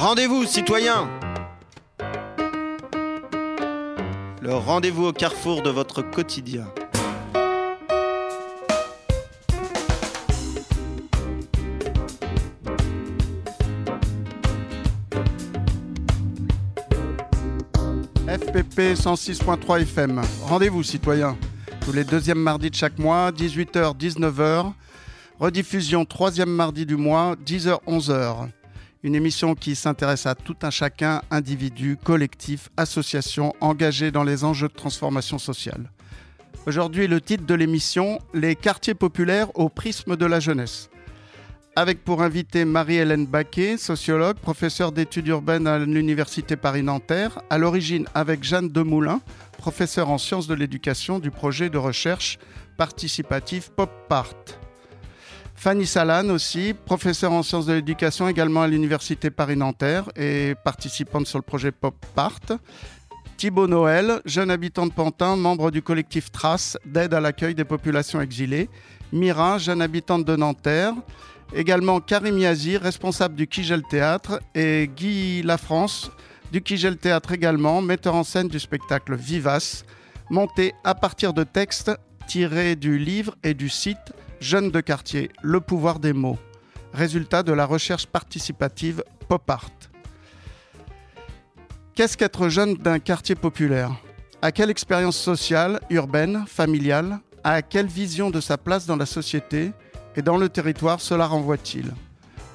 Rendez-vous, citoyens Le rendez-vous au carrefour de votre quotidien. FPP 106.3 FM. Rendez-vous, citoyens. Tous les deuxièmes mardis de chaque mois, 18h, 19h. Rediffusion troisième mardi du mois, 10h, 11h. Une émission qui s'intéresse à tout un chacun, individu, collectif, association, engagé dans les enjeux de transformation sociale. Aujourd'hui, le titre de l'émission Les quartiers populaires au prisme de la jeunesse. Avec pour invité Marie-Hélène Baquet, sociologue, professeure d'études urbaines à l'Université Paris-Nanterre, à l'origine avec Jeanne Demoulin, professeure en sciences de l'éducation du projet de recherche participatif Pop Part. Fanny Salane aussi, professeure en sciences de l'éducation également à l'Université Paris-Nanterre et participante sur le projet Pop Part. Thibaut Noël, jeune habitant de Pantin, membre du collectif Trace d'aide à l'accueil des populations exilées. Mira, jeune habitante de Nanterre. Également Karim Yazir, responsable du Kigel Théâtre. Et Guy Lafrance, du Kigel Théâtre également, metteur en scène du spectacle Vivace, monté à partir de textes tirés du livre et du site Jeunes de quartier, le pouvoir des mots, résultat de la recherche participative Pop Art. Qu'est-ce qu'être jeune d'un quartier populaire? À quelle expérience sociale, urbaine, familiale? À quelle vision de sa place dans la société? Et dans le territoire cela renvoie-t-il.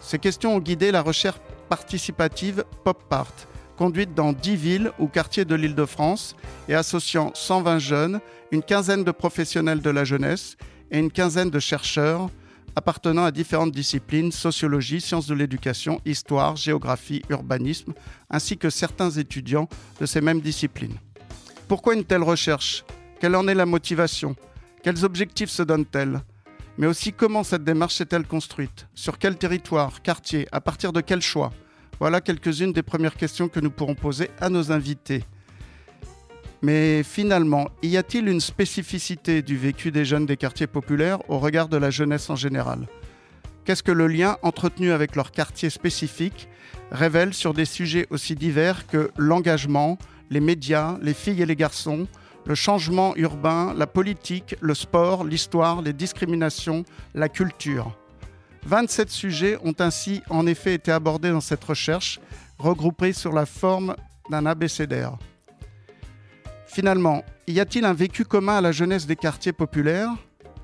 Ces questions ont guidé la recherche participative Pop Art, conduite dans 10 villes ou quartiers de l'Île-de-France et associant 120 jeunes, une quinzaine de professionnels de la jeunesse et une quinzaine de chercheurs appartenant à différentes disciplines, sociologie, sciences de l'éducation, histoire, géographie, urbanisme, ainsi que certains étudiants de ces mêmes disciplines. Pourquoi une telle recherche? Quelle en est la motivation? Quels objectifs se donne-t-elle Mais aussi comment cette démarche s'est-elle construite Sur quel territoire, quartier, à partir de quel choix Voilà quelques-unes des premières questions que nous pourrons poser à nos invités. Mais finalement, y a-t-il une spécificité du vécu des jeunes des quartiers populaires au regard de la jeunesse en général? Qu'est-ce que le lien entretenu avec leur quartier spécifique révèle sur des sujets aussi divers que l'engagement, les médias, les filles et les garçons, le changement urbain, la politique, le sport, l'histoire, les discriminations, la culture 27 sujets ont ainsi en effet été abordés dans cette recherche, regroupés sur la forme d'un abécédaire. Finalement, y a-t-il un vécu commun à la jeunesse des quartiers populaires,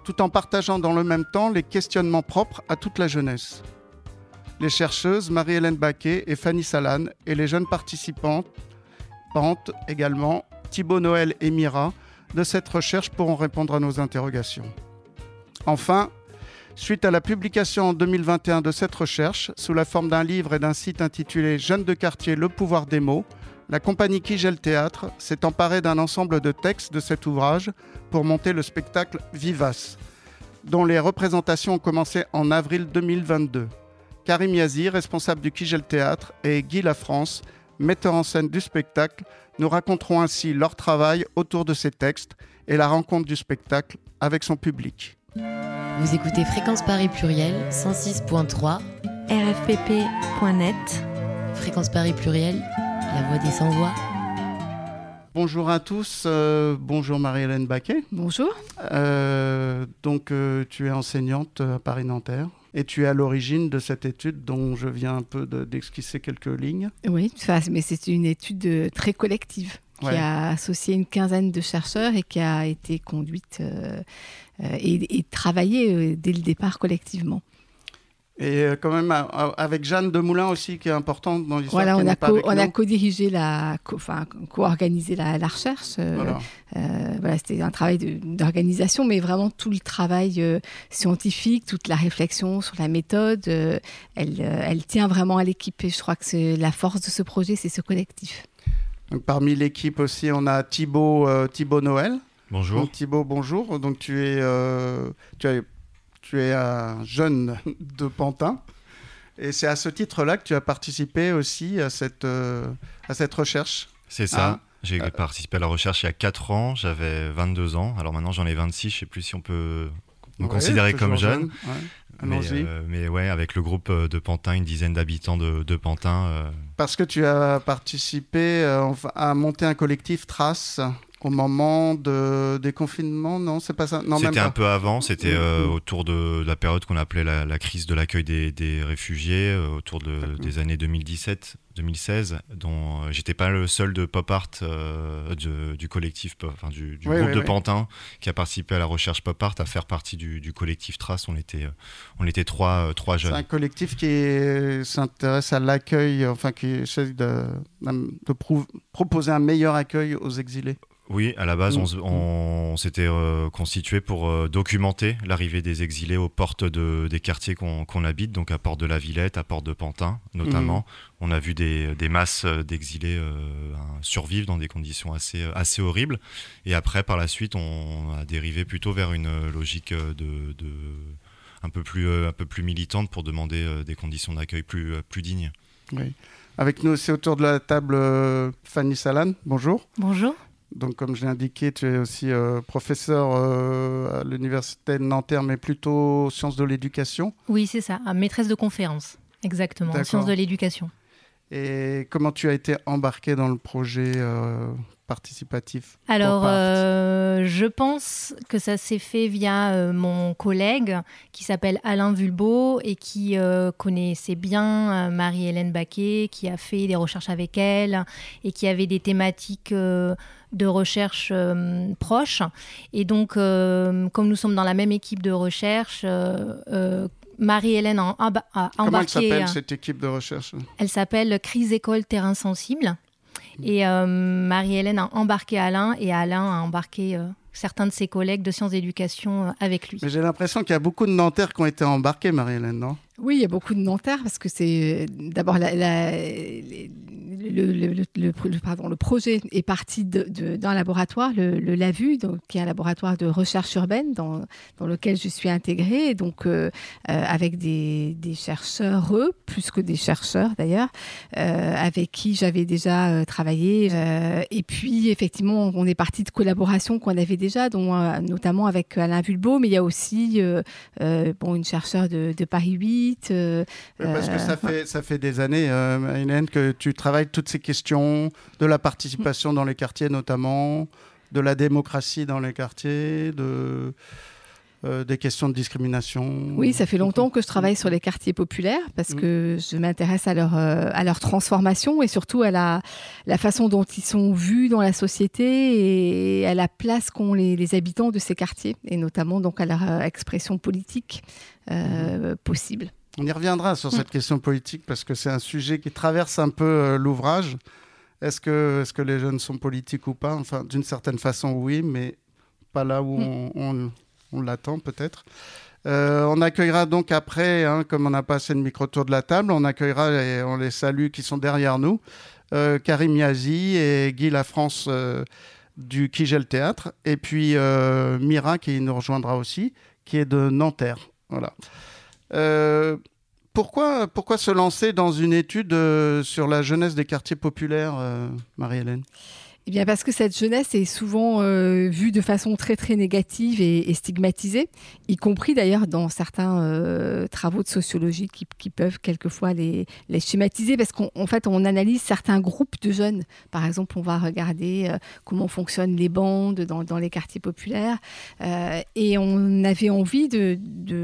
tout en partageant dans le même temps les questionnements propres à toute la jeunesse? Les chercheuses Marie-Hélène Baquet et Fanny Salane et les jeunes participantes, également, Thibaut Noël et Mira, de cette recherche pourront répondre à nos interrogations. Enfin, suite à la publication en 2021 de cette recherche, sous la forme d'un livre et d'un site intitulé Jeunes de quartier, le pouvoir des mots, la compagnie Kigel Théâtre s'est emparée d'un ensemble de textes de cet ouvrage pour monter le spectacle Vivace, dont les représentations ont commencé en avril 2022. Karim Yazir, responsable du Kigel Théâtre, et Guy Lafrance, metteur en scène du spectacle, nous raconteront ainsi leur travail autour de ces textes et la rencontre du spectacle avec son public. Vous écoutez Fréquence Paris Pluriel 106.3 rfpp.net Fréquence Paris Pluriel, la voix des sans-voix. Bonjour à tous, euh, bonjour Marie-Hélène Baquet. Bonjour. Euh, donc euh, tu es enseignante à Paris-Nanterre et tu es à l'origine de cette étude dont je viens un peu de- d'esquisser quelques lignes. Oui, mais c'est une étude euh, très collective qui Ouais. a associé une quinzaine de chercheurs et qui a été conduite euh, euh, et, et travaillée dès le départ collectivement. Et euh, quand même avec Jeanne Demoulin aussi qui est importante dans l'histoire. Voilà, on a, co- avec on a nous. co-dirigé la, co- enfin co-organisé la, la recherche. euh, Voilà. Euh, voilà, c'était un travail de- d'organisation, mais vraiment tout le travail euh, scientifique, toute la réflexion sur la méthode, euh, elle, euh, elle tient vraiment à l'équipe. Et je crois que c'est la force de ce projet, c'est ce collectif. Donc, parmi l'équipe aussi, on a Thibaut, euh, Thibaut Noël. Bonjour. Donc, Thibaut, bonjour. Donc tu es, euh, tu es, tu es un jeune de Pantin. Et c'est à ce titre-là que tu as participé aussi à cette, euh, à cette recherche. C'est ça. Hein J'ai participé à la recherche il y a 4 ans, j'avais 22 ans. Alors maintenant j'en ai 26, je sais plus si on peut me considérer comme jeune. Euh, mais, ouais, avec le groupe euh, de Pantin, une dizaine d'habitants de, de, Pantin. Euh. Parce que tu as participé à monter un collectif Trace au moment de, des confinements, non C'est pas ça C'était un peu avant, c'était mm, mm. autour de la période qu'on appelait la, crise de l'accueil des, des, réfugiés, autour de, des années 2017. 2016, dont euh, j'étais pas le seul de pop art euh, du collectif, enfin du, groupe de Pantin qui a participé à la recherche pop art, à faire partie du, collectif Trace. On était, euh, on était trois, trois jeunes. C'est un collectif qui s'intéresse à l'accueil, enfin qui essaie de, de proposer un meilleur accueil aux exilés. Oui, à la base, on, mm. s'était euh, constitué pour euh, documenter l'arrivée des exilés aux portes de, des quartiers qu'on habite, donc à Porte de la Villette, à Porte de Pantin notamment. Mm. On a vu des, masses d'exilés euh, survivre dans des conditions assez, assez horribles. Et après, par la suite, on a dérivé plutôt vers une logique de, un, peu plus, un peu plus militante pour demander des conditions d'accueil plus, plus dignes. Oui. Avec nous aussi autour de la table, Fanny Salan. Bonjour. Bonjour. Donc, comme je l'ai indiqué, tu es aussi euh, professeur euh, à l'université de Nanterre, mais plutôt sciences de l'éducation. Oui, c'est ça, maîtresse de conférence, exactement, sciences de l'éducation. Et comment tu as été embarqué dans le projet euh, participatif Alors, je pense que ça s'est fait via mon collègue qui s'appelle Alain Vulbeau et qui connaissait bien Marie-Hélène Baquet, qui a fait des recherches avec elle et qui avait des thématiques de recherche euh, proches. Et donc, euh, comme nous sommes dans la même équipe de recherche, euh, Marie-Hélène a, embarqué... Comment elle s'appelle cette équipe de recherche? Elle s'appelle Crise École Terrain Sensible. Et Marie-Hélène a embarqué Alain et Alain a embarqué certains de ses collègues de sciences d'éducation avec lui. Mais j'ai l'impression qu'il y a beaucoup de Nanterres qui ont été embarqués, Marie-Hélène, non? Oui, il y a beaucoup de Nanterres parce que c'est d'abord le, projet est parti d'un laboratoire, le, LAVU, donc, qui est un laboratoire de recherche urbaine dans, lequel je suis intégrée, donc euh, euh, avec des, chercheurs, plus que des chercheurs d'ailleurs, euh, avec qui j'avais déjà travaillé. et puis, effectivement, on est parti de collaborations qu'on avait déjà, dont, notamment avec Alain Vulbeau, mais il y a aussi bon, une chercheure de, Paris 8. Parce que ça fait, ça fait des années, Hélène, que tu travailles toutes ces questions de la participation dans les quartiers notamment, de la démocratie dans les quartiers, de... Euh, des questions de discrimination. Oui, ça fait longtemps que je travaille sur les quartiers populaires parce que je m'intéresse à leur, euh, à leur transformation et surtout à la, la façon dont ils sont vus dans la société et à la place qu'ont les, les, habitants de ces quartiers et notamment donc à leur euh, expression politique possible. On y reviendra sur cette mm. question politique parce que c'est un sujet qui traverse un peu euh, l'ouvrage. Est-ce que, est que les jeunes sont politiques ou pas? Enfin, d'une certaine façon, oui, mais pas là où mm. on, l'attend peut-être. Euh, on accueillera donc après, hein, comme on a passé le micro-tour de la table, on accueillera et on les salue qui sont derrière nous, euh, Karim Yazi et Guy Lafrance euh, du Kigel Théâtre, et puis Mira qui nous rejoindra aussi, qui est de Nanterre. Voilà. Euh, pourquoi, pourquoi se lancer dans une étude euh, sur la jeunesse des quartiers populaires, euh, Marie-Hélène? Eh bien parce que cette jeunesse est souvent euh, vue de façon très très négative et, stigmatisée, y compris d'ailleurs dans certains euh, travaux de sociologie qui, peuvent quelquefois les, les schématiser, parce qu'en fait on analyse certains groupes de jeunes. Par exemple, on va regarder euh, comment fonctionnent les bandes dans, les quartiers populaires, et on avait envie de,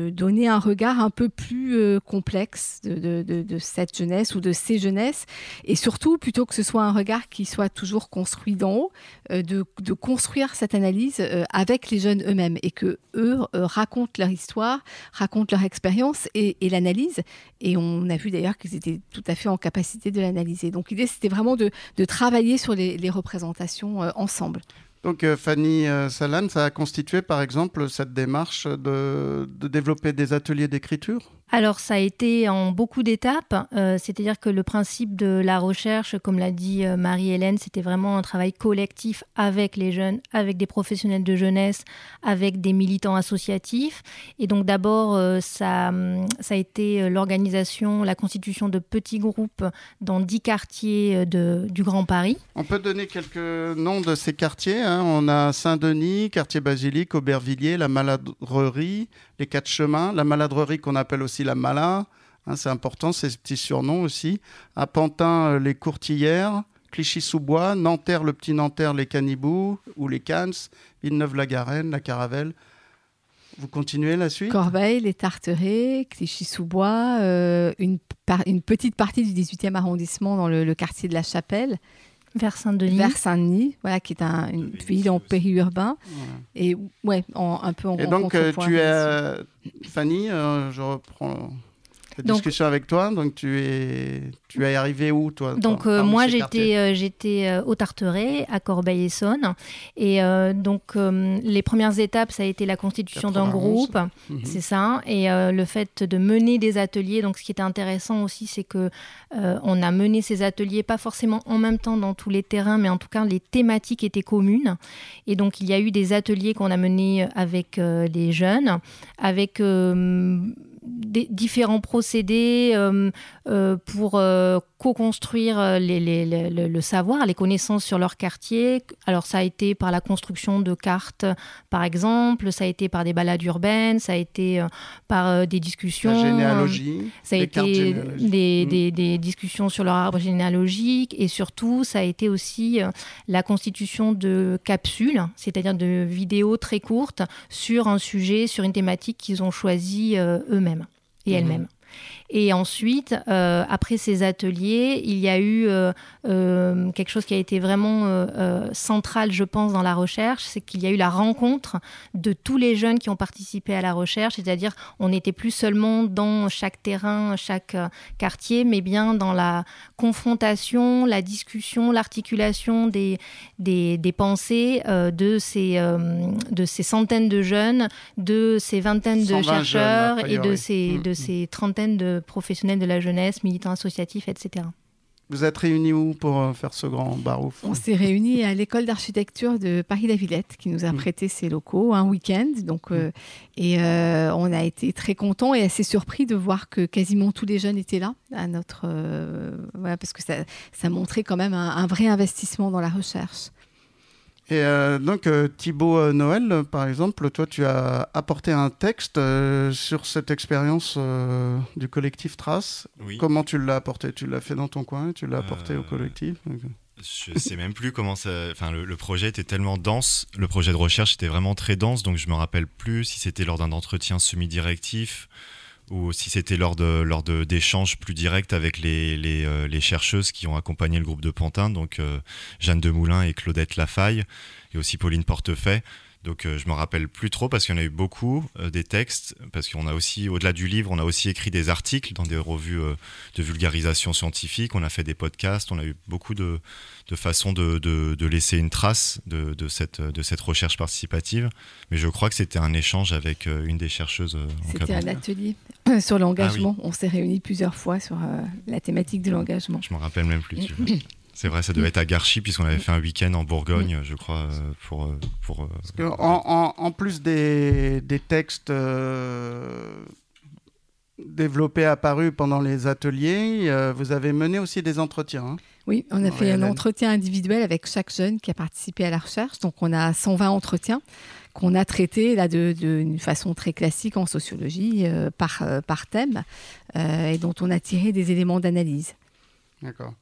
donner un regard un peu plus complexe de, de cette jeunesse ou de ces jeunesses, et surtout plutôt que ce soit un regard qui soit toujours construit d'en haut, euh, de, construire cette analyse euh, avec les jeunes eux-mêmes et que eux euh, racontent leur histoire, racontent leur expérience et, l'analyse. Et on a vu d'ailleurs qu'ils étaient tout à fait en capacité de l'analyser. Donc l'idée, c'était vraiment de, travailler sur les, représentations ensemble. Donc euh, Fanny euh, Salan, ça a constitué par exemple cette démarche de, de développer des ateliers d'écriture? Alors ça a été en beaucoup d'étapes, euh, c'est-à-dire que le principe de la recherche, comme l'a dit Marie-Hélène, c'était vraiment un travail collectif avec les jeunes, avec des professionnels de jeunesse, avec des militants associatifs. Et donc d'abord, euh, ça, ça a été l'organisation, la constitution de petits groupes dans dix quartiers de, du Grand Paris. On peut donner quelques noms de ces quartiers. Hein. On a Saint-Denis, quartier Basilique, Aubervilliers, la Maladrerie, les Quatre Chemins, la Maladrerie qu'on appelle aussi la Mala. Hein, c'est important, ces petits surnoms aussi. À Pantin, euh, les Courtillères. Clichy-sous-Bois, Nanterre, le petit Nanterre, les Canibous ou les Cannes, Villeneuve-la-Garenne, la Caravelle. Vous continuez la suite? Corbeil, les Tarterets, Clichy-sous-Bois, euh, une, petite partie du 18e arrondissement dans le, quartier de la Chapelle. Vers Saint-Denis. Vers Saint-Denis, voilà, qui est un, une ville en périurbain. Et ouais, un peu en Et donc, euh, tu es, Fanny, euh, je reprends discussion avec toi. Donc, tu es, tu es arrivé où, toi Donc, euh, moi, j'étais, euh, j'étais euh, au Tarteret, à Corbeil-Essonne. Et donc, les premières étapes, ça a été la constitution d'un groupe, mhm. c'est ça. Et le fait de mener des ateliers. Donc, ce qui était intéressant aussi, c'est que on a mené ces ateliers, pas forcément en même temps dans tous les terrains, mais en tout cas, les thématiques étaient communes. Et donc, il y a eu des ateliers qu'on a menés avec les jeunes, avec des différents procédés euh, euh, pour euh, co-construire le savoir, les connaissances sur leur quartier. Alors ça a été par la construction de cartes, par exemple, ça a été par des balades urbaines, ça a été par des discussions. La généalogie. Ça a été mm. des, des, discussions sur leur arbre généalogique et surtout ça a été aussi la constitution de capsules, c'est-à-dire de vidéos très courtes sur un sujet, sur une thématique qu'ils ont choisi eux-mêmes et mhm. elle-même. Et ensuite, euh, après ces ateliers, il y a eu euh, euh, quelque chose qui a été vraiment central, je pense, dans la recherche, c'est qu'il y a eu la rencontre de tous les jeunes qui ont participé à la recherche, c'est-à-dire on n'était plus seulement dans chaque terrain, chaque quartier, mais bien dans la confrontation, la discussion, l'articulation des, des, pensées de, ces, de ces centaines de jeunes, de ces vingtaines de chercheurs et de ces, mm, de mm. ces trentaines de professionnels de la jeunesse, militants associatifs, etc. Vous êtes réunis où pour euh, faire ce grand barouf? On s'est réunis à l'école d'architecture de Paris-la-Villette qui nous a mm. prêté ses locaux un week-end. Donc, euh, mm. et euh, on a été très contents et assez surpris de voir que quasiment tous les jeunes étaient là à notre, voilà, parce que ça, ça montrait quand même un vrai investissement dans la recherche. Et euh, donc, euh, Thibaut euh, Noël, par exemple, toi, tu as apporté un texte sur cette expérience du collectif Trace. Comment tu l'as apporté? Tu l'as fait dans ton coin Tu l'as apporté au collectif? Je sais même plus comment ça. Enfin, le, projet était tellement dense. Le projet de recherche était vraiment très dense, donc je me rappelle plus si c'était lors d'un entretien semi-directif ou si c'était lors de lors d'échanges plus directs avec les, les, euh, les, chercheuses qui ont accompagné le groupe de Pantin, donc euh, Jeanne Demoulin et Claudette Lafaille, et aussi Pauline Portefait. Donc euh, je me rappelle plus trop parce qu'il y en a eu beaucoup des textes, parce qu'on a aussi, au-delà du livre, on a aussi écrit des articles dans des revues de vulgarisation scientifique, on a fait des podcasts, on a eu beaucoup de, de façon de, de, laisser une trace de, de, cette, de cette recherche participative. Mais je crois que c'était un échange avec euh, une des chercheuses. Euh, c'était un atelier sur l'engagement. Ah on s'est réunis plusieurs fois sur euh, la thématique de l'engagement. Je me rappelle même plus. C'est vrai, ça devait être à Garchy, puisqu'on avait fait un week-end en Bourgogne, je crois, pour. pour en, en, plus des, des textes développés, apparus pendant les ateliers, vous avez mené aussi des entretiens. Hein oui, on a fait un entretien individuel avec chaque jeune qui a participé à la recherche. Donc, on a 120 entretiens qu'on a traités là d'une façon très classique en sociologie euh, par, euh, par thème euh, et dont on a tiré des éléments d'analyse. D'accord.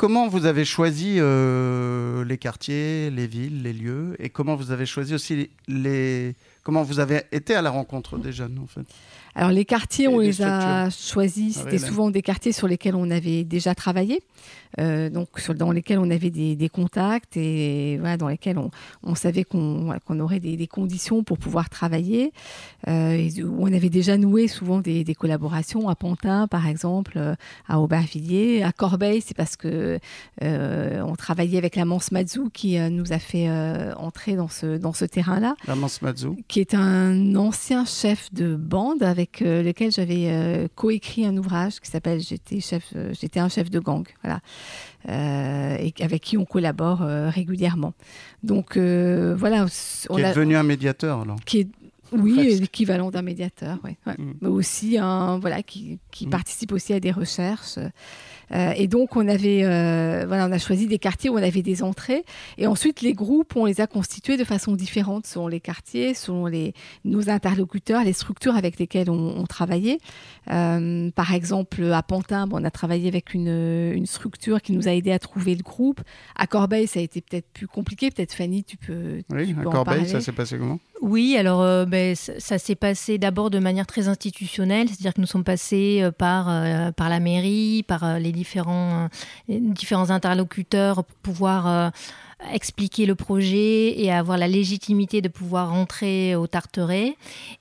Comment vous avez choisi les quartiers, les villes, les lieux et comment vous avez choisi aussi les comment vous avez été à la rencontre des jeunes en fait? Alors les quartiers, on les a choisis, Ah c'était souvent des quartiers sur lesquels on avait déjà travaillé, euh, donc sur- dans lesquels on avait des, des contacts et voilà, dans lesquels on, on savait qu'on aurait des, des conditions pour pouvoir travailler, euh, et on avait déjà noué souvent des, des collaborations à Pantin par exemple, euh, à Aubervilliers, à Corbeil, c'est parce que euh, on travaillait avec la Manse Mazou qui nous a fait entrer dans ce, dans ce terrain-là La Mansmazou. qui est un ancien chef de bande avec euh, lequel j'avais euh, coécrit un ouvrage qui s'appelle J'étais chef, euh, j'étais un chef de gang, voilà, et avec qui on collabore régulièrement. Donc voilà, on Qui est a- devenu un médiateur alors. qui est oui l'équivalent d'un médiateur, ouais, ouais. Mm. mais aussi un voilà qui, qui Mm. participe aussi à des recherches. Euh, et donc on avait euh, voilà on a choisi des quartiers où on avait des entrées et ensuite les groupes on les a constitués de façon différente selon les quartiers, selon les nos interlocuteurs, les structures avec lesquelles on, on travaillait. Euh, par exemple à Pantin, bon, on a travaillé avec une, une structure qui nous a aidé à trouver le groupe. À Corbeil ça a été peut-être plus compliqué, peut-être Fanny tu peux Oui, tu à peux en Corbeil, parler. ça s'est passé comment? Oui, alors euh, ben, ça, ça s'est passé d'abord de manière très institutionnelle, c'est-à-dire que nous sommes passés euh, par, euh, par la mairie, par euh, les, différents, euh, différents interlocuteurs pour pouvoir euh, expliquer le projet et avoir la légitimité de pouvoir rentrer au Tarteret.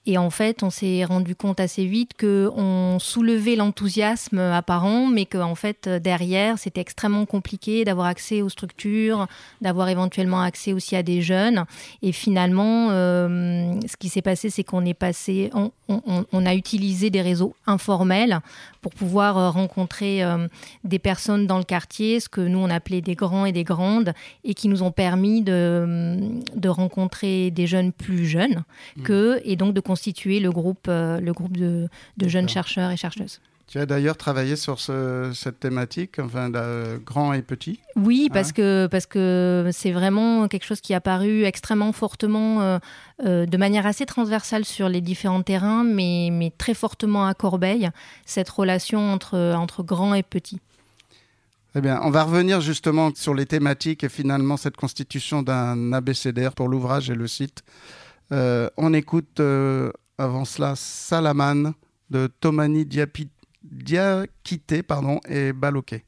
Et en fait, on s'est rendu compte assez vite que on soulevait l'enthousiasme apparent, mais que en fait derrière, c'était extrêmement compliqué d'avoir accès aux structures, d'avoir éventuellement accès aussi à des jeunes. Et finalement, euh, ce qui s'est passé, c'est qu'on est passé, on a utilisé des réseaux informels pour pouvoir euh, rencontrer euh, des personnes dans le quartier, ce que nous on appelait des grands et des grandes, et qui nous ont permis de, de rencontrer des jeunes plus jeunes que, et donc de constituer le groupe, euh, le groupe de, de jeunes chercheurs et chercheuses. Tu as d'ailleurs travaillé sur ce- cette thématique, enfin, de grand et petit. Oui, parce Ouais. que parce que c'est vraiment quelque chose qui est apparu extrêmement fortement, euh, euh, de manière assez transversale sur les différents terrains, mais, mais très fortement à Corbeil, cette relation entre, entre grand et petit. Eh on va revenir justement sur les thématiques et finalement cette constitution d'un abécédaire pour l'ouvrage et le site. Euh, on écoute euh, avant cela Salaman de Tomani et Baloké.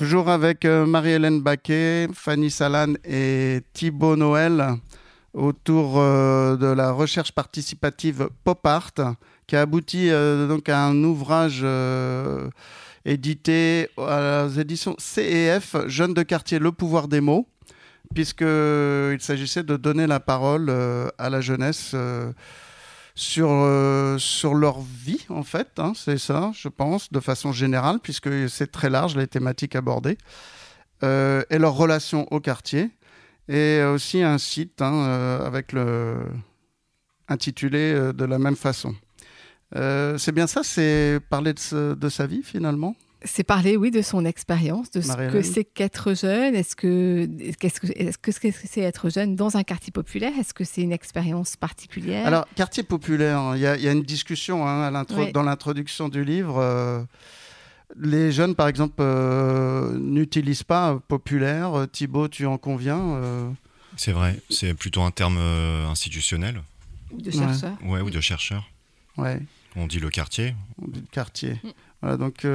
Toujours avec euh, Marie-Hélène Baquet, Fanny Salan et Thibaut Noël autour euh, de la recherche participative Pop Art qui a abouti donc à un ouvrage édité aux éditions CEF, Jeunes de quartier, le pouvoir des mots, puisqu'il s'agissait de donner la parole à la jeunesse sur, euh, sur leur vie, en fait. Hein, c'est ça, je pense, de façon générale, puisque c'est très large les thématiques abordées, euh, et leur relation au quartier. Et aussi un site hein, euh, avec le intitulé de la même façon. c'est bien ça, c'est parler de sa vie finalement? C'est parler, oui, de son expérience, de ce que c'est qu'être jeune. Est-ce que qu'est-ce que est-ce que c'est être jeune dans un quartier populaire? Est-ce que c'est une expérience particulière? Alors, quartier populaire, il y, a une discussion hein, dans l'introduction du livre. Euh, les jeunes, par exemple, euh, n'utilisent pas populaire. Thibaut, tu en conviens euh? C'est vrai, c'est plutôt un terme institutionnel. Ou de chercheur. Ouais, ou de chercheur. Ouais. On dit le quartier. On dit le quartier. Mm. Voilà, donc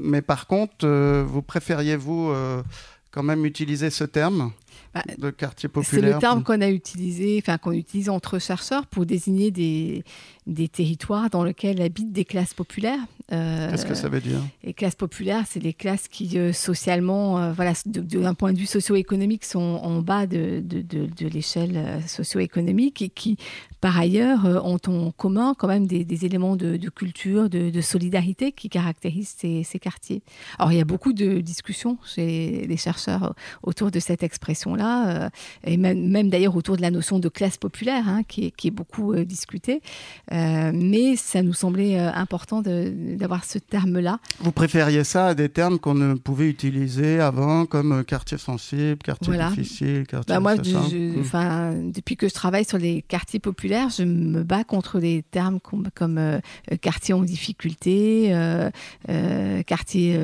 mais par contre, euh, vous préfériez-vous euh, quand même utiliser ce terme bah, de quartier populaire C'est le terme qu'on a utilisé, enfin qu'on utilise entre chercheurs pour désigner des, des territoires dans lesquels habitent des classes populaires. Euh, Qu'est-ce que ça veut dire Les classes populaires, c'est les classes qui socialement, voilà, d'un point de vue socio-économique, sont en bas de, de, de, de l'échelle socio-économique et qui par ailleurs, euh, ont en commun quand même des, éléments de, culture, de, solidarité qui caractérisent ces, quartiers. Alors, il y a beaucoup de discussions chez les chercheurs autour de cette expression-là, euh, et même, d'ailleurs autour de la notion de classe populaire, hein, qui, est, beaucoup euh, discutée. mais ça nous semblait important d'avoir ce terme-là. Vous préfériez ça à des termes qu'on ne pouvait utiliser avant, comme quartier sensible, quartier difficile, quartier... Bah moi, mmh. depuis que je travaille sur les quartiers populaires, je me bats contre des termes comme, euh, quartier en difficulté, euh, euh, quartier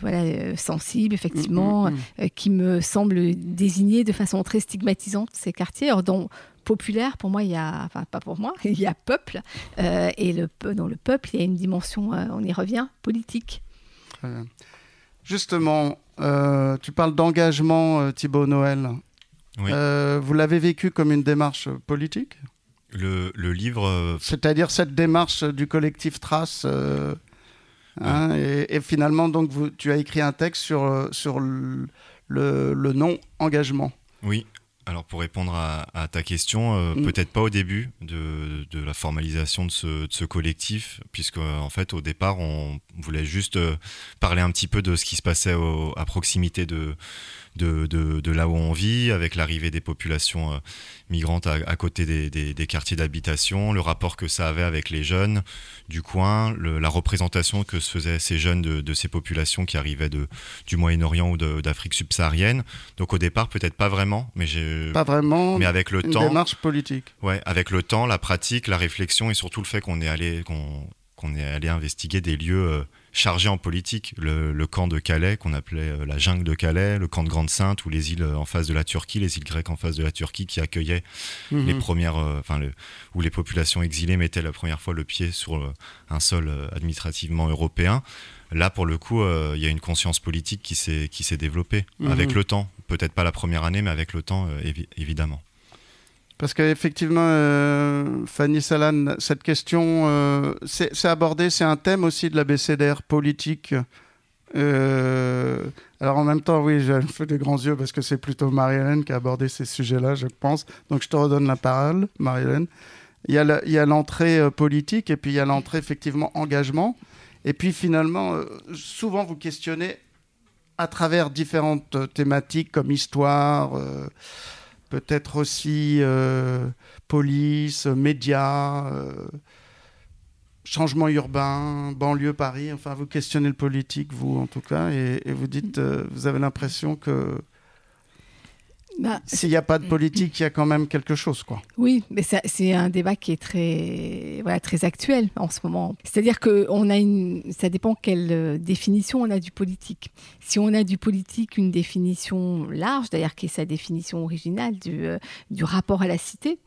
voilà, sensible, effectivement, mm, mm, mm. qui me semblent désigner de façon très stigmatisante ces quartiers. Dans populaire, pour moi, il y a, enfin pas pour moi, il y a peuple, et le, dans le peuple, il y a une dimension, on y revient, politique. Justement, tu parles d'engagement, Thibault Noël. Euh, vous l'avez vécu comme une démarche politique? Le, livre. Euh, C'est-à-dire cette démarche du collectif Trace. Euh, hein, et, finalement, donc, vous, tu as écrit un texte sur, sur le, le non-engagement. Oui, alors pour répondre à, ta question, mm. peut-être pas au début de, de la formalisation de ce, de ce, collectif, puisque en fait au départ on voulait juste parler un petit peu de ce qui se passait à proximité de, de, là où on vit, avec l'arrivée des populations euh, migrantes à, côté des, quartiers d'habitation, le rapport que ça avait avec les jeunes du coin, la représentation que se faisaient ces jeunes de, ces populations qui arrivaient de, du Moyen-Orient ou d'Afrique subsaharienne. Donc au départ, peut-être pas vraiment, mais j'ai pas vraiment. Mais avec le temps, démarche politique. Ouais, avec le temps, la pratique, la réflexion et surtout le fait qu'on est allé qu'on est allé investiguer des lieux euh, chargé en politique. Le, camp de Calais, qu'on appelait euh, la jungle de Calais, le camp de Grande-Sainte, ou les îles euh, en face de la Turquie, les îles grecques en face de la Turquie, qui accueillaient mhm. les premières, euh, enfin, où les populations exilées mettaient la première fois le pied sur un sol administrativement européen. Là, pour le coup, il y a une conscience politique qui s'est développée mhm. avec le temps. Peut-être pas la première année, mais avec le temps, évidemment. Parce qu'effectivement, euh, Fanny Salan, cette question, euh, c'est abordé, c'est un thème aussi de la BCDR politique. Euh, alors en même temps, oui, j'ai fait des grands yeux parce que c'est plutôt Marie-Hélène qui a abordé ces sujets-là, je pense. Donc je te redonne la parole, Marie-Hélène. Il y a l'entrée politique et puis il y a l'entrée effectivement engagement. Et puis finalement, souvent vous questionnez à travers différentes thématiques comme histoire peut-être aussi euh, police, médias, euh, changement urbain, banlieue Paris. Enfin, vous questionnez le politique, vous en tout cas, et, vous dites, euh, vous avez l'impression que bah, S'il n'y a pas de politique, il y a quand même quelque chose, quoi. Oui, mais c'est un débat qui est très, voilà, très actuel en ce moment. C'est-à-dire que on a une, ça dépend quelle euh, définition on a du politique. Si on a du politique une définition large, d'ailleurs qui est sa définition originale du, euh, du rapport à la cité,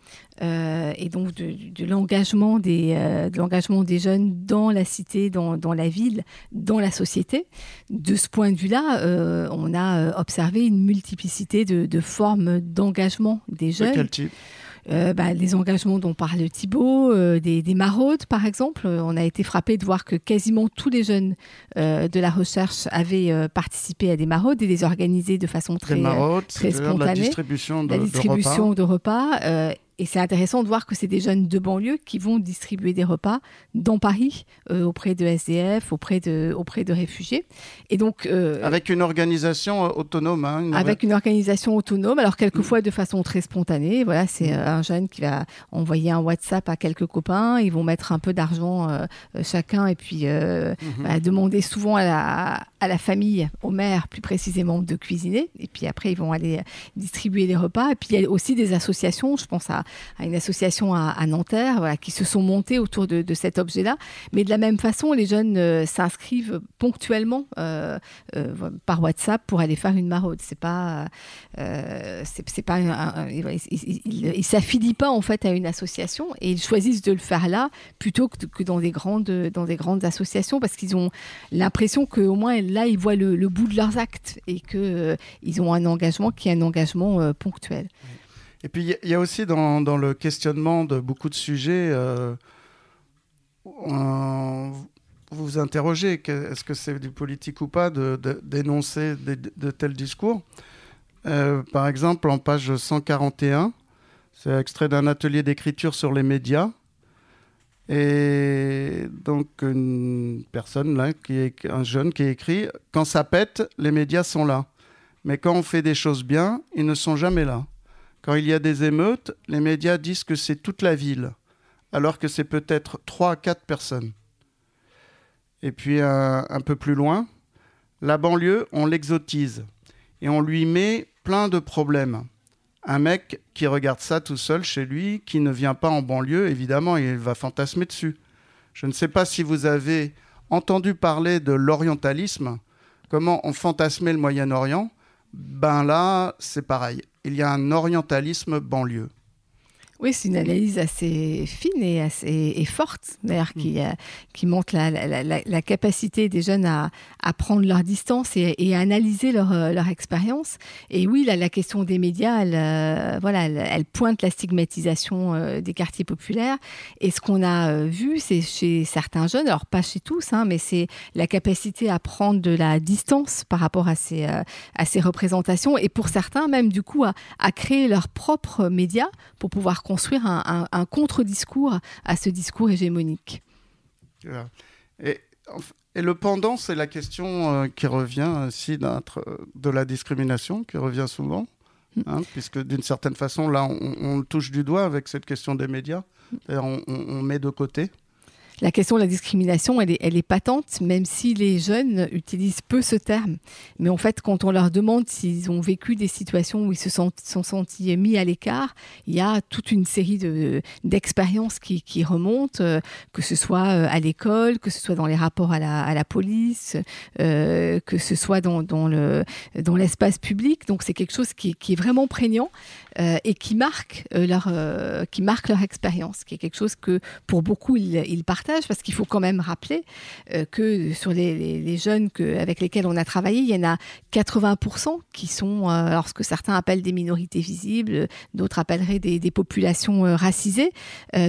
euh, et donc de, l'engagement des, de l'engagement des jeunes dans la cité, dans, dans, la ville, dans la société. De ce point de vue-là, on a observé une multiplicité de, de formes d'engagement des jeunes. De quel type euh, bah, les engagements dont parle Thibault, euh, des, maraudes par exemple. On a été frappé de voir que quasiment tous les jeunes de la recherche avaient participé à des maraudes et les organisaient de façon très, très spontanée. La distribution de, la distribution De repas et c'est intéressant de voir que c'est des jeunes de banlieue qui vont distribuer des repas dans Paris euh, auprès de SDF, auprès de, auprès de réfugiés. Et donc, euh, avec une organisation euh, autonome. Hein, avec une organisation autonome, alors quelquefois de façon très spontanée. Voilà, c'est mm. un jeune qui va envoyer un WhatsApp à quelques copains. Ils vont mettre un peu d'argent chacun et puis mm-hmm. bah, demander souvent à la, à la famille, au maire plus précisément, de cuisiner. Et puis après, ils vont aller distribuer les repas. Et puis il y a aussi des associations. Je pense à à une association à, Nanterre voilà, qui se sont montées autour de, cet objet-là. Mais de la même façon, les jeunes euh, s'inscrivent ponctuellement euh, euh, par WhatsApp pour aller faire une maraude. C'est pas, c'est pas, ils s'affilient pas en fait à une association et ils choisissent de le faire là plutôt que, dans des grandes, dans des grandes associations parce qu'ils ont l'impression qu'au moins là ils voient le, bout de leurs actes et que ils ont un engagement qui est un engagement ponctuel. Et puis, il y, a aussi dans, le questionnement de beaucoup de sujets, euh, vous vous interrogez, est-ce que c'est du politique ou pas de, dénoncer de, tels discours? Euh, Par exemple, en page 141, c'est extrait d'un atelier d'écriture sur les médias. Et donc, une personne là, qui est un jeune qui écrit Quand ça pète, les médias sont là. Mais quand on fait des choses bien, ils ne sont jamais là. Quand il y a des émeutes, les médias disent que c'est toute la ville, alors que c'est peut-être 3 à 4 personnes. Et puis un, peu plus loin, la banlieue, on l'exotise et on lui met plein de problèmes. Un mec qui regarde ça tout seul chez lui, qui ne vient pas en banlieue, évidemment, il va fantasmer dessus. Je ne sais pas si vous avez entendu parler de l'orientalisme, comment on fantasmait le Moyen-Orient. Ben là, c'est pareil il y a un orientalisme banlieue. Oui, c'est une analyse assez fine et assez forte, d'ailleurs, qui, mm. qui montre la, la, capacité des jeunes à, à prendre leur distance et, à analyser leur, euh, leur expérience. Et oui, la, question des médias, elle, euh, voilà, elle, pointe la stigmatisation euh, des quartiers populaires. Et ce qu'on a vu, c'est chez certains jeunes, alors pas chez tous, hein, mais c'est la capacité à prendre de la distance par rapport à ces, à ces représentations. Et pour certains, même du coup, à, à créer leurs propres médias pour pouvoir construire un, contre-discours à ce discours hégémonique. Et, et le pendant, c'est la question euh, qui revient aussi de la discrimination, qui revient souvent, mm. hein, puisque d'une certaine façon, là, on, le touche du doigt avec cette question des médias. Mm. On, on, met de côté la question de la discrimination, elle est, patente, même si les jeunes utilisent peu ce terme. Mais en fait, quand on leur demande s'ils ont vécu des situations où ils se sont, sentis mis à l'écart, il y a toute une série d'expériences qui, remontent, euh, que ce soit euh, à l'école, que ce soit dans les rapports à la, police, euh, que ce soit dans, l'espace public. Donc c'est quelque chose qui, est vraiment prégnant et qui marque, leur, qui leur expérience, qui est quelque chose que pour beaucoup ils partagent parce qu'il faut quand même rappeler euh, que sur les, jeunes avec lesquels on a travaillé, il y en a 80% qui sont, euh, alors ce que certains appellent des minorités visibles, d'autres appelleraient des, populations euh, racisées,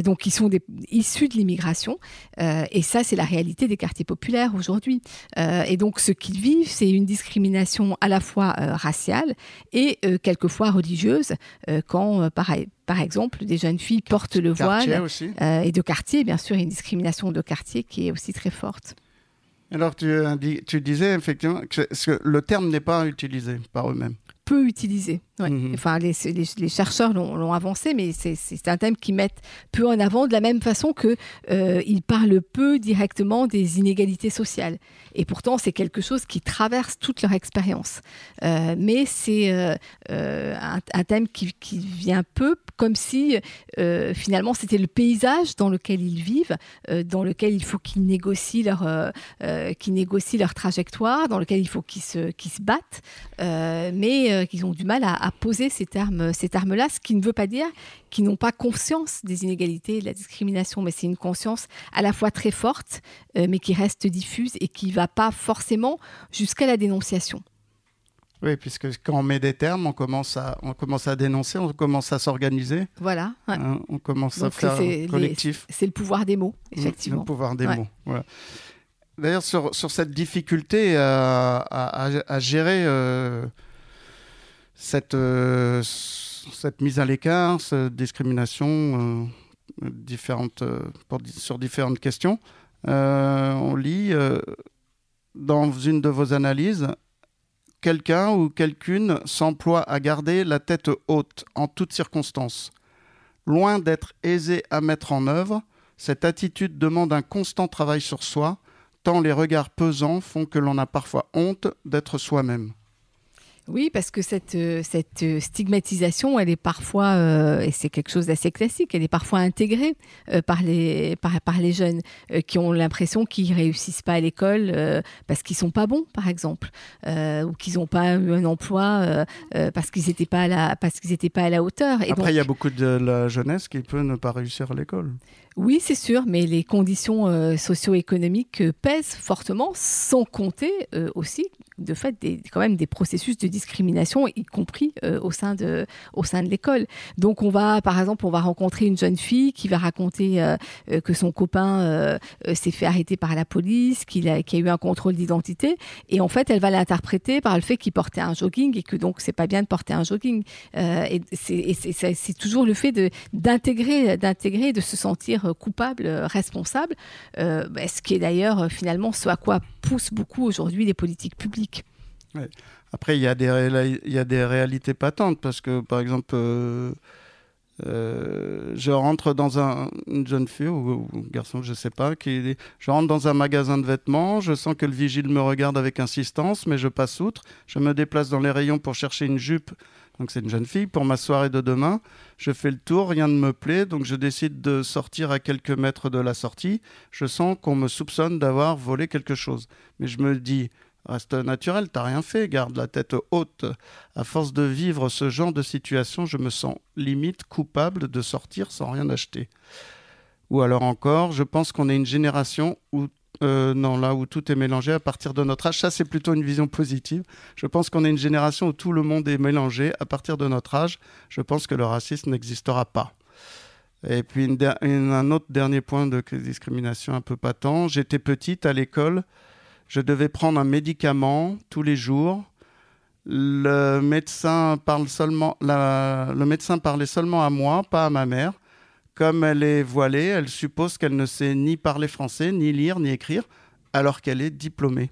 donc qui sont des, issus de l'immigration. et ça, c'est la réalité des quartiers populaires aujourd'hui. et donc, ce qu'ils vivent, c'est une discrimination à la fois raciale et quelquefois religieuse, quand, pareil, par exemple, des jeunes filles portent le voile euh, et de quartier, bien sûr, une discrimination de quartier qui est aussi très forte. Alors, tu, tu disais effectivement que le terme n'est pas utilisé par eux-mêmes. Peu utilisé. Mhm. Enfin, les, les, chercheurs l'ont avancé, mais c'est un thème qu'ils mettent peu en avant de la même façon qu'ils euh, parlent peu directement des inégalités sociales. Et pourtant, c'est quelque chose qui traverse toute leur expérience. Euh, mais c'est euh, euh, un, thème qui, qui, vient peu, comme si finalement c'était le paysage dans lequel ils vivent, dans lequel il faut qu'ils négocient leur, qu'ils négocient leur trajectoire, dans lequel il faut qu'ils se, battent, mais qu'ils ont du mal à, à poser ces termes, ces termes-là, ce qui ne veut pas dire qu'ils n'ont pas conscience des inégalités et de la discrimination, mais c'est une conscience à la fois très forte, euh, mais qui reste diffuse et qui ne va pas forcément jusqu'à la dénonciation. Oui, puisque quand on met des termes, on commence à, on commence à dénoncer, on commence à s'organiser. Voilà. Hein, on commence à faire collectif. C'est le pouvoir des mots, mmh, effectivement. Le pouvoir des mots. Voilà. D'ailleurs, sur, sur, cette difficulté à, à, gérer euh, cette, euh, cette mise à l'écart, cette discrimination euh, différentes, sur différentes questions, on lit dans une de vos analyses quelqu'un ou quelqu'une s'emploie à garder la tête haute en toutes circonstances. Loin d'être aisé à mettre en œuvre, cette attitude demande un constant travail sur soi, tant les regards pesants font que l'on a parfois honte d'être soi-même. Oui, parce que cette, euh, cette euh, stigmatisation, elle est parfois, euh, et c'est quelque chose d'assez classique, elle est parfois intégrée par, les, par, par, les jeunes qui ont l'impression qu'ils réussissent pas à l'école parce qu'ils sont pas bons, par exemple, ou qu'ils n'ont pas eu un emploi parce qu'ils n'étaient pas, à la, parce qu'ils pas à la hauteur. Et Après, il y a beaucoup de la jeunesse qui peut ne pas réussir à l'école. Oui, c'est sûr, mais les conditions euh, socio-économiques euh, pèsent fortement, sans compter euh, aussi, de fait, des, quand même des processus de discrimination, y compris au sein de, au sein de l'école. Donc, on va, par exemple, on va rencontrer une jeune fille qui va raconter que son copain s'est fait arrêter par la police, qu'il a, a eu un contrôle d'identité, et en fait, elle va l'interpréter par le fait qu'il portait un jogging et que donc c'est pas bien de porter un jogging. et c'est toujours le fait d'intégrer, d'intégrer, de se sentir coupable, euh, responsable, euh, ce qui est d'ailleurs euh, finalement ce à quoi poussent beaucoup aujourd'hui les politiques publiques. Après, il y, a des y a des réalités patentes parce que, par exemple, je rentre dans un, une jeune fille ou, garçon, je sais pas, qui, je rentre dans un magasin de vêtements, je sens que le vigile me regarde avec insistance, mais je passe outre. Je me déplace dans les rayons pour chercher une jupe donc c'est une jeune fille. Pour ma soirée de demain, je fais le tour, rien ne me plaît, donc je décide de sortir à quelques mètres de la sortie. Je sens qu'on me soupçonne d'avoir volé quelque chose. Mais je me dis, reste naturel, t'as rien fait, garde la tête haute. À force de vivre ce genre de situation, je me sens limite coupable de sortir sans rien acheter. Ou alors encore, je pense qu'on est une génération où euh, non, là où tout est mélangé à partir de notre âge. Ça, c'est plutôt une vision positive. Je pense qu'on est une génération où tout le monde est mélangé à partir de notre âge. Je pense que le racisme n'existera pas. Et puis un autre dernier point de discrimination un peu patent. J'étais petite à l'école. Je devais prendre un médicament tous les jours. Le médecin, parle seulement, le médecin parlait seulement à moi, pas à ma mère. Comme elle est voilée, elle suppose qu'elle ne sait ni parler français, ni lire, ni écrire, alors qu'elle est diplômée.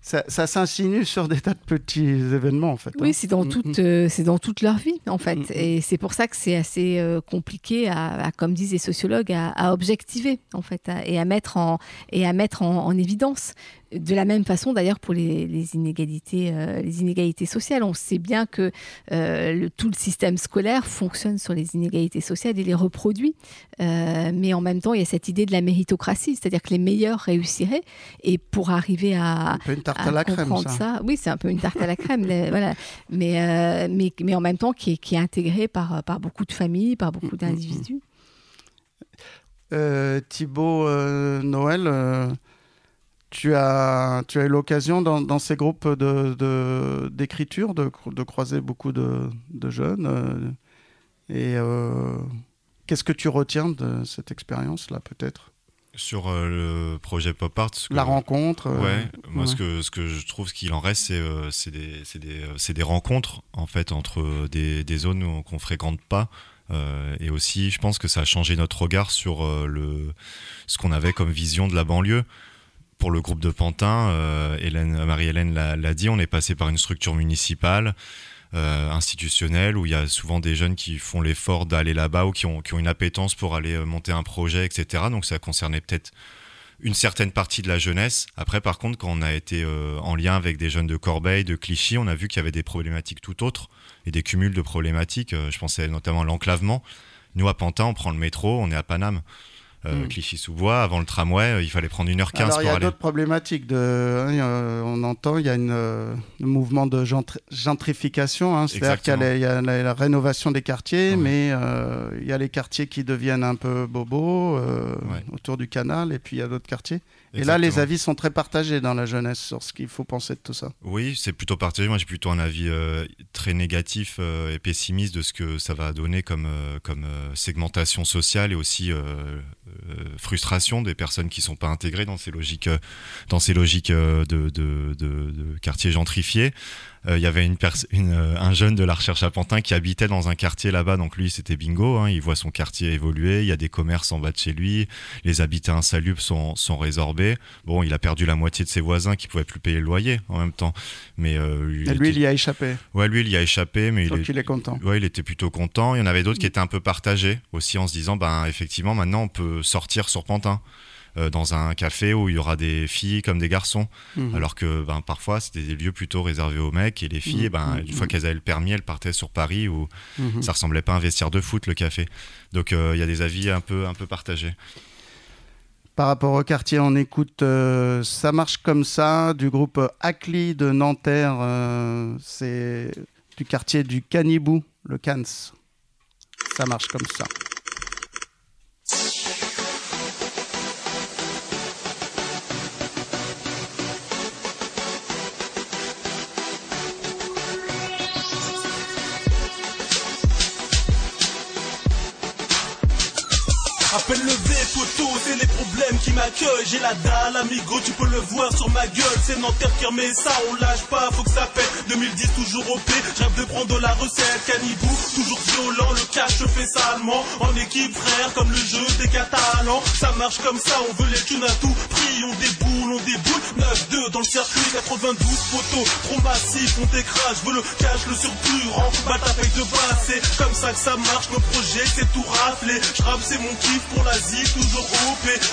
Ça, s'insinue sur des tas de petits événements, en fait. Oui, hein. c'est dans, mm, toute, mm. euh, c'est dans toute leur vie, en fait. Mm, et c'est pour ça que c'est assez euh, compliqué, à, comme disent les sociologues, à, objectiver, en fait, et à mettre en, et à mettre en évidence. De la même façon, d'ailleurs, pour les, inégalités, euh, les inégalités sociales, on sait bien que euh, le, tout le système scolaire fonctionne sur les inégalités sociales et les reproduit. Euh, mais en même temps, il y a cette idée de la méritocratie, c'est-à-dire que les meilleurs réussiraient. Et pour arriver à, un peu une tarte à, la crème, ça. oui, c'est un peu une tarte à la crème, voilà. Mais, mais, mais en même temps, qui est, qui est intégré par, par beaucoup de familles, par beaucoup mm, mm, mm. d'individus. Thibaut Noël tu as, tu as eu l'occasion dans, ces groupes d'écriture de, de, croiser beaucoup de, jeunes. Euh, et euh, qu'est-ce que tu retiens de cette expérience-là, peut-être? Sur euh, le projet Pop Art. La rencontre. ouais, moi Ce, que, ce que je trouve qu'il en reste, c'est des, des, des, rencontres en fait entre des, des zones qu'on fréquente pas. et aussi, je pense que ça a changé notre regard sur le, ce qu'on avait comme vision de la banlieue pour le groupe de Pantin, euh, Marie-Hélène l'a dit, on est passé par une structure municipale, euh, institutionnelle, où il y a souvent des jeunes qui font l'effort d'aller là-bas ou qui ont, une appétence pour aller euh, monter un projet, etc. Donc ça concernait peut-être une certaine partie de la jeunesse. Après, par contre, quand on a été en lien avec des jeunes de Corbeil, de Clichy, on a vu qu'il y avait des problématiques tout autres et des cumuls de problématiques. je pensais notamment à l'enclavement. Nous, à Pantin, on prend le métro, on est à Paname. Euh, Mm. Clichy-sous-Bois, avant le tramway, euh, il fallait prendre 1h15 Alors, il y pour a aller. d'autres problématiques. De, hein, euh, on entend, il y a une, euh, un mouvement de gentr- gentrification. hein, C'est-à-dire qu'il y a, y la, rénovation des quartiers, Ouais. mais euh, il y a les quartiers qui deviennent un peu bobos euh, Ouais. autour du canal, et puis il y a d'autres quartiers. Et là, les avis sont très partagés dans la jeunesse sur ce qu'il faut penser de tout ça. Oui, c'est plutôt partagé. Moi, j'ai plutôt un avis très négatif et pessimiste de ce que ça va donner comme, comme segmentation sociale et aussi frustration des personnes qui sont pas intégrées dans ces logiques, euh, dans ces logiques euh, de, de, de, de quartiers gentrifiés. Euh, Il y avait une euh, un jeune de la recherche à Pantin qui habitait dans un quartier là-bas, donc lui c'était bingo, hein, il voit son quartier évoluer, il y a des commerces en bas de chez lui, les habitats insalubres sont, sont résorbés. Bon, il a perdu la moitié de ses voisins qui pouvaient plus payer le loyer en même temps. Mais euh, il Et lui, était- il y a échappé. ouais, lui, il y a échappé, mais il Donc est- il est content. Ouais, il était plutôt content. Il y en avait d'autres qui étaient un peu partagés aussi en se disant, ben effectivement, maintenant on peut sortir sur Pantin. Euh, dans un café où il y aura des filles comme des garçons, Mhm. alors que ben, parfois c'était des lieux plutôt réservés aux mecs et les filles, Mhm. ben, une fois qu'elles avaient le permis, elles partaient sur Paris où Mhm. ça ressemblait pas à un vestiaire de foot le café. Donc euh, il y a des avis un peu, un peu partagés. Par rapport au quartier, on écoute euh, Ça marche comme ça du groupe Acli de Nanterre. euh, c'est du quartier du Canibou, le Cans. Ça marche comme ça. Appelle levé, c'est les problèmes qui m'accueillent. J'ai la dalle, amigo, tu peux le voir sur ma gueule. C'est Nanterre qui remet ça, on lâche pas, faut que ça pète. 2010, toujours OP, j'rêve de prendre la recette. Canibou, toujours violent, le cash fait salement. En équipe, frère, comme le jeu des Catalans. Ça marche comme ça, on veut les thunes à tout prix. On déboule, on déboule. 9-2 dans le circuit, 92 poteaux. Trop massif, on t'écrase, je veux le cash, le surplus. Ta paye de base, c'est comme ça que ça marche. Nos projets, c'est tout raflé. J'rappe, c'est mon kiff pour l'Asie, toujours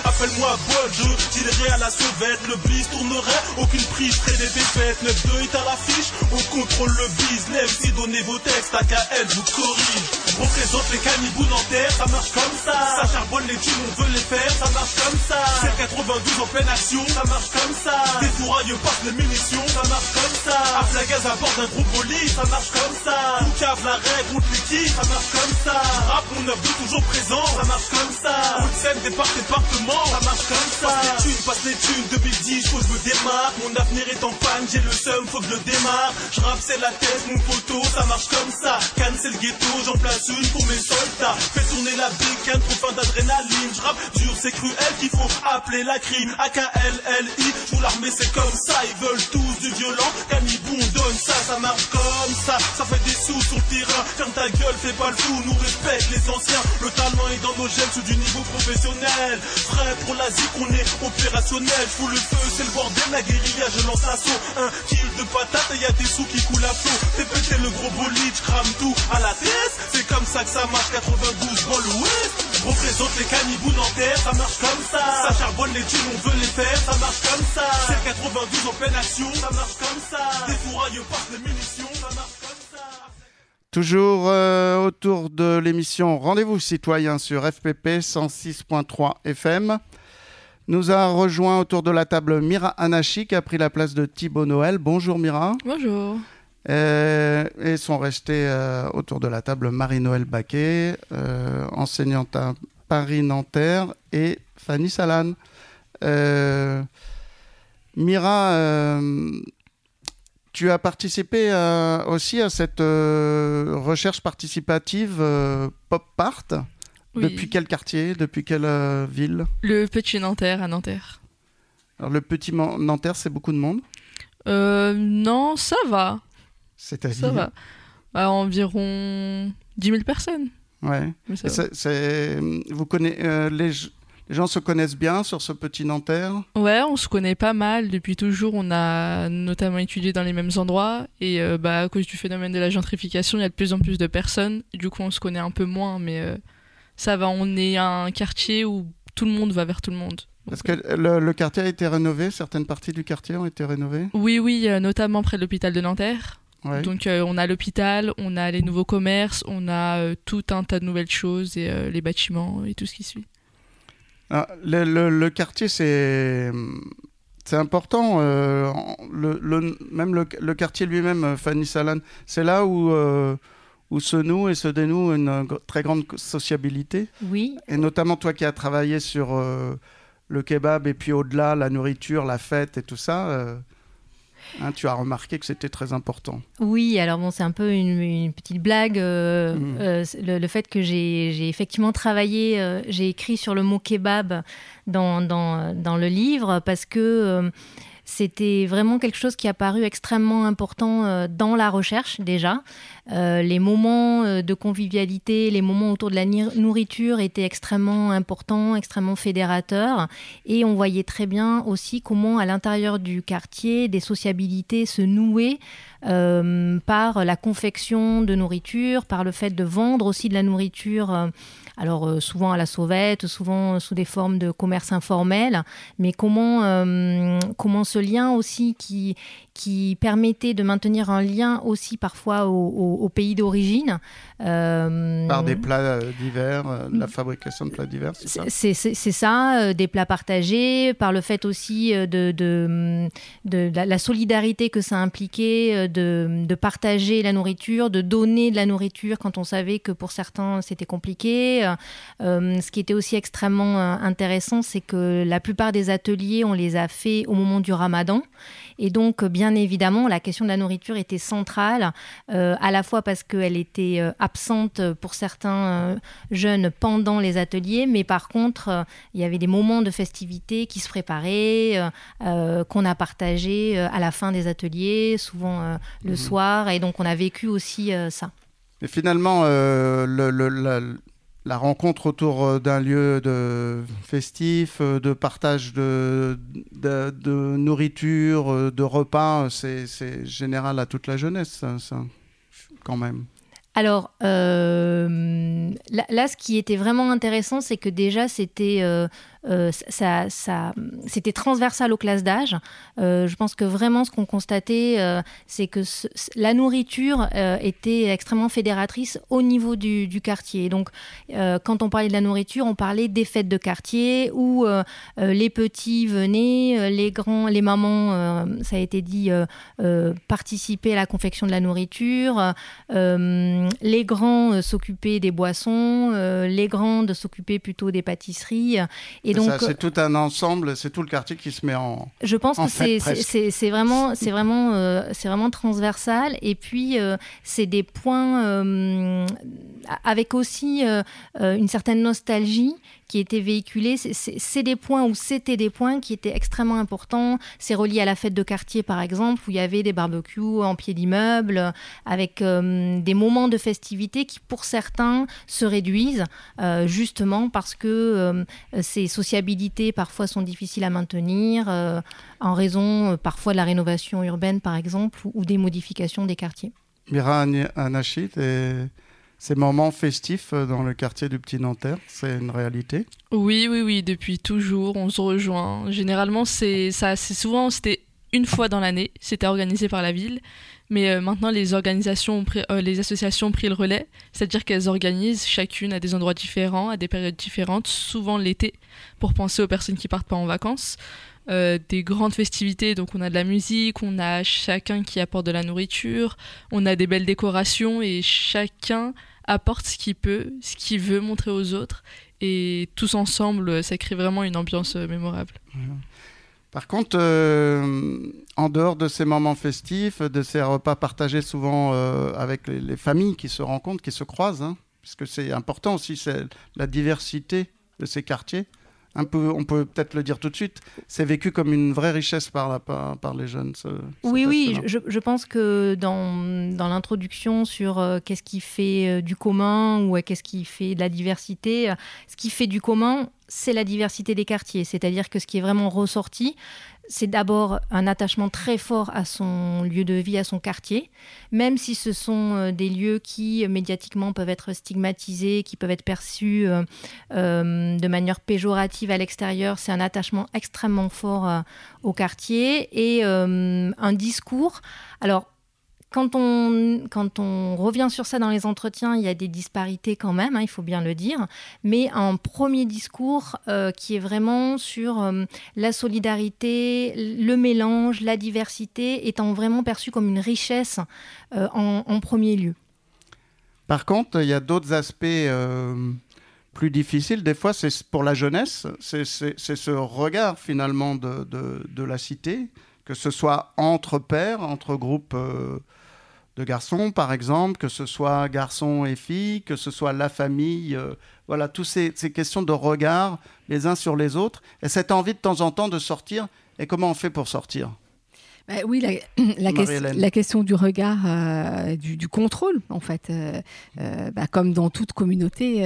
Appelle-moi Bol, je tirerai à la sauvette. Le bis tournerait, aucune prise, ferait des défaites. 9-2 est à l'affiche, on contrôle le business. Si donnez vos textes, AKL vous corrige. On représente les cannibaux Nanterre, ça marche comme ça. Ça charbonne les thunes, on veut les faire, ça marche comme ça. C'est 92 en pleine action, ça marche comme ça. Des fourrailles passent les munitions, ça marche comme ça. À gaz à bord d'un gros bolide, ça marche comme ça. Tout cave la règle, on te liquide, ça marche comme ça. Rap, mon 9 toujours présent, ça marche comme ça. Départ, ça marche comme ça. Passe les thunes, passe les thunes, 2010, faut que je me démarre. Mon avenir est en panne, j'ai le seum, faut que je le démarre. Je rappe, c'est la tête, mon poteau, ça marche comme ça. Cannes, c'est le ghetto, j'en place une pour mes soldats. Fais tourner la bicane, trop fin d'adrénaline. Je rappe dur, c'est cruel qu'il faut appeler la crime. AKLLI, joue l'armée, c'est comme ça. Ils veulent tous du violent. Canibou, on donne ça, ça marche comme ça. Ça fait des sous sur le terrain. Ferme ta gueule, fais pas le fou, nous respecte les anciens. Le talent est dans nos gènes, sous du niveau professionnel. Frère, pour l'Asie qu'on est opérationnel. Fous le feu, c'est le bordel, la guérilla, je lance l'assaut. Un kill de patate et y a des sous qui coulent à flot. Fais péter le gros bolide, crame tout à la tête. C'est comme ça que ça marche, 92 dans l'ouest. Représente les cannibaux Nanterre, ça marche comme ça. Ça charbonne les thunes, on veut les faire, ça marche comme ça. C'est 92 en pleine action, ça marche comme ça. Des fourrailles passent les munitions. Toujours euh, autour de l'émission Rendez-vous citoyen sur FPP 106.3 FM. Nous a rejoint autour de la table Mira Anachi qui a pris la place de Thibaut Noël. Bonjour Mira. Bonjour. Euh, et sont restés euh, autour de la table Marie-Noël Baquet, euh, enseignante à Paris-Nanterre, et Fanny Salan. Mira, tu as participé euh, aussi à cette euh, recherche participative euh, Pop Part? Oui. Depuis quel quartier? Depuis quelle euh, ville? Le petit Nanterre à Nanterre. Alors, Le petit Nanterre, c'est beaucoup de monde? Non, ça va. C'est-à-dire? Ça va. À environ 10 000 personnes. Ouais. Ça vous connaissez, les, les gens se connaissent bien sur ce petit Nanterre Ouais, on se connaît pas mal. Depuis toujours, on a notamment étudié dans les mêmes endroits. Et euh, bah, à cause du phénomène de la gentrification, il y a de plus en plus de personnes. Du coup, on se connaît un peu moins. Mais euh, ça va, on est un quartier où tout le monde va vers tout le monde. Est-ce que le, le quartier a été rénové Certaines parties du quartier ont été rénovées Oui, oui, euh, notamment près de l'hôpital de Nanterre. Ouais. Donc euh, on a l'hôpital, on a les nouveaux commerces, on a euh, tout un tas de nouvelles choses et les bâtiments et tout ce qui suit. Ah, le, le- le quartier, c'est c'est important. euh, le, même le, quartier lui-même, euh, Fanny Salan, c'est là où, euh, où se noue et se dénoue une très grande sociabilité. Oui, Et notamment toi qui as travaillé sur euh, le kebab et puis au-delà, la nourriture, la fête et tout ça, euh, hein, tu as remarqué que c'était très important. Oui, alors bon, c'est un peu une, une petite blague. euh, Mhm. euh, le, le fait que j'ai effectivement travaillé, euh, j'ai écrit sur le mot kebab dans, dans, dans le livre parce que c'était vraiment quelque chose qui a paru extrêmement important euh, dans la recherche déjà. Euh, les moments euh, de convivialité, les moments autour de la nourriture étaient extrêmement importants, extrêmement fédérateurs. Et on voyait très bien aussi comment à l'intérieur du quartier, des sociabilités se nouaient par la confection de nourriture, par le fait de vendre aussi de la nourriture, alors euh, souvent à la sauvette, souvent sous des formes de commerce informel, mais comment, euh, comment ce lien aussi qui, qui permettait de maintenir un lien aussi parfois au, au- au pays d'origine. euh, Par des plats divers, la fabrication de plats divers, c'est ça? C'est ça, des plats partagés, par le fait aussi de, de, de la, la solidarité que ça impliquait, de, de partager la nourriture, de donner de la nourriture quand on savait que pour certains c'était compliqué. Euh, ce qui était aussi extrêmement euh, intéressant, c'est que la plupart des ateliers, on les a fait au moment du ramadan. Et donc, bien évidemment, la question de la nourriture était centrale, euh, à la fois parce qu'elle était absente pour certains jeunes pendant les ateliers, mais par contre, il y avait des moments de festivité qui se préparaient, euh, qu'on a partagés à la fin des ateliers, souvent le Mhm. soir, et donc on a vécu aussi ça. Et finalement, euh, le- le- la, la rencontre autour euh, d'un lieu de festif, euh, de partage de, nourriture, euh, de repas, c'est général à toute la jeunesse, ça, quand même. Alors là, ce qui était vraiment intéressant, c'est que déjà c'était euh, c'était transversal aux classes d'âge. Euh, je pense que vraiment ce qu'on constatait, euh, c'est que la nourriture était extrêmement fédératrice au niveau du, du quartier. Donc quand on parlait de la nourriture, on parlait des fêtes de quartier où les petits venaient, les grands, les mamans, ça a été dit, participaient à la confection de la nourriture. Les grands s'occupaient des boissons, les grandes s'occupaient plutôt des pâtisseries. Et donc, c'est tout un ensemble, c'est tout le quartier qui se met en. je pense En que c'est- vraiment, c'est vraiment, euh, c'est vraiment transversal. Et puis, euh, c'est des points euh, avec aussi une certaine nostalgie qui était véhiculée. C'est- des points où c'était des points qui étaient extrêmement importants. C'est relié à la fête de quartier, par exemple, où il y avait des barbecues en pied d'immeuble, avec euh, des moments de festivité qui, pour certains, se réduisent, euh, justement parce que euh, ces sociabilités parfois sont difficiles à maintenir en raison parfois de la rénovation urbaine par exemple ou, ou des modifications des quartiers. Mira Anachit, et ces moments festifs euh, dans le quartier du Petit Nanterre, c'est une réalité? Oui, oui, oui, depuis toujours, on se rejoint. Généralement, c'est souvent, c'était une fois dans l'année, c'était organisé par la ville. Mais euh, maintenant, les organisations, euh, les associations ont pris le relais, c'est-à-dire qu'elles organisent chacune à des endroits différents, à des périodes différentes, souvent l'été, pour penser aux personnes qui partent pas en vacances. Des grandes festivités, donc on a de la musique, on a chacun qui apporte de la nourriture, on a des belles décorations et chacun apporte ce qu'il peut, ce qu'il veut montrer aux autres et tous ensemble, ça crée vraiment une ambiance euh, mémorable. Par contre, euh, en dehors de ces moments festifs, de ces repas partagés souvent euh, avec les, les familles qui se rencontrent, qui se croisent, hein, puisque c'est important aussi, c'est la diversité de ces quartiers. Un peu, on peut peut-être le dire tout de suite, c'est vécu comme une vraie richesse par, la- par, par les jeunes. ce- Oui, oui, je, je pense que dans, dans l'introduction sur euh, qu'est-ce qui fait euh, du commun ou euh, qu'est-ce qui fait de la diversité, ce qui fait du commun, c'est la diversité des quartiers. C'est-à-dire que ce qui est vraiment ressorti, c'est d'abord un attachement très fort à son lieu de vie, à son quartier, même si ce sont euh, des lieux qui euh, médiatiquement peuvent être stigmatisés, qui peuvent être perçus euh, de manière péjorative à l'extérieur. C'est un attachement extrêmement fort au quartier et un discours. Alors, quand on, quand on revient sur ça dans les entretiens, il y a des disparités quand même, hein, il faut bien le dire, mais un premier discours euh, qui est vraiment sur euh, la solidarité, le mélange, la diversité, étant vraiment perçu comme une richesse euh, en, premier lieu. Par contre, il y a d'autres aspects plus difficiles. Des fois, c'est pour la jeunesse, c'est ce regard finalement de, la cité, que ce soit entre pairs, entre groupes de garçons, par exemple, que ce soit garçons et filles, que ce soit la famille, euh, voilà, toutes ces, ces, questions de regard les uns sur les autres, et cette envie de temps en temps de sortir, et comment on fait pour sortir? Bah oui, la, la, question du regard, euh, du, contrôle, en fait, euh, euh, bah, comme dans toute communauté,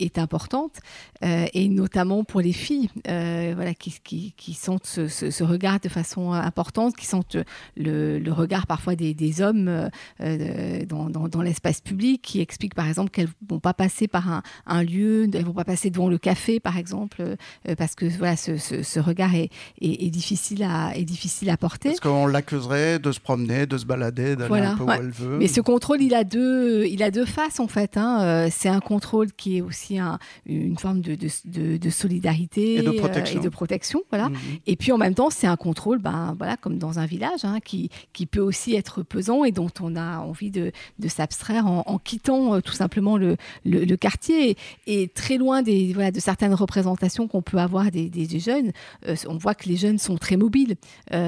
est, importante, et notamment pour les filles, voilà, qui, qui, qui sentent ce, regard de façon importante, qui sentent le, regard parfois des, hommes dans, dans, l'espace public, qui expliquent par exemple qu'elles vont pas passer par un, un, lieu, elles vont pas passer devant le café, par exemple, parce que voilà, ce, ce, regard est, est, est, difficile à, est difficile à porter qu'on l'accuserait de se promener, de se balader, d'aller un peu où elle veut. Mais ce contrôle, il a deux, il a deux faces en fait. Hein. Euh, c'est un contrôle qui est aussi un, une forme de, de, de, solidarité et de protection. Euh, et de protection voilà. Mhm. Et puis en même temps, c'est un contrôle, ben, voilà, comme dans un village, hein, qui, qui peut aussi être pesant et dont on a envie de, s'abstraire en, quittant euh, tout simplement le, le, quartier. Et, très loin des, voilà, de certaines représentations qu'on peut avoir des, des, jeunes, on voit que les jeunes sont très mobiles. oui,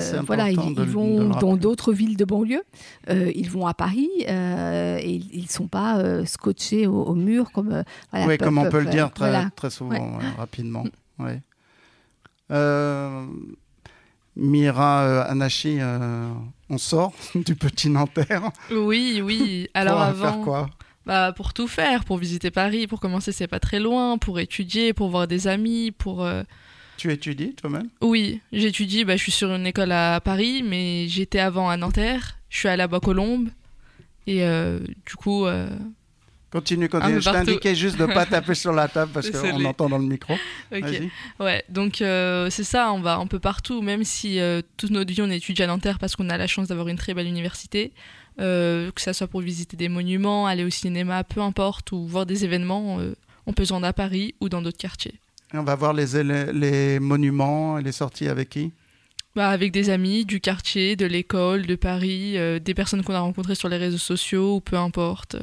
ça, voilà, ils, vont dans d'autres villes de banlieue, euh, ils vont à Paris euh, et ils ne sont pas euh, scotchés au, mur comme. voilà, oui, comme on peut le dire très, très souvent, rapidement. Ouais. Mira Anachi, on sort du petit Nanterre. Oui, oui. Alors pour avant. Faire quoi? bah, pour tout faire, pour visiter Paris, pour commencer, c'est pas très loin, pour étudier, pour voir des amis, pour tu étudies toi-même Oui, j'étudie. Bah, je suis sur une école à Paris, mais j'étais avant à Nanterre. Je suis à la Bois-Colombes. Et euh, du coup. Euh, continue, continue. Je t'indiquais juste de ne pas taper sur la table parce qu'on entend dans le micro. ok. Ouais, donc euh, c'est ça, on va un peu partout, même si toute notre vie on étudie à Nanterre parce qu'on a la chance d'avoir une très belle université. que ça soit pour visiter des monuments, aller au cinéma, peu importe, ou voir des événements, on peut se rendre à Paris ou dans d'autres quartiers on va voir les, les monuments et les sorties avec qui? Bah, Avec des amis du quartier, de l'école, de Paris, euh, des personnes qu'on a rencontrées sur les réseaux sociaux ou peu importe.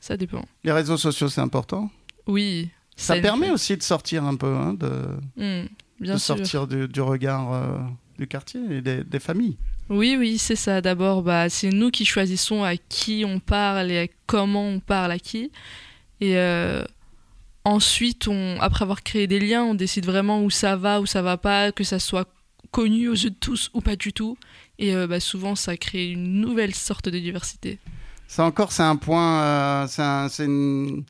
Ça dépend. Les réseaux sociaux, c'est important? Oui. Ça permet aussi de sortir un peu, hein, de, mmh, bien sortir du, regard euh, du quartier et des, familles. Oui, oui, c'est ça. D'abord, bah, c'est nous qui choisissons à qui on parle et comment on parle à qui. Et euh, Ensuite, après avoir créé des liens, on décide vraiment où ça va, où ça va pas, que ça soit connu aux yeux de tous ou pas du tout. Et euh, bah, souvent, ça crée une nouvelle sorte de diversité. Ça encore, c'est un point, euh, c'est une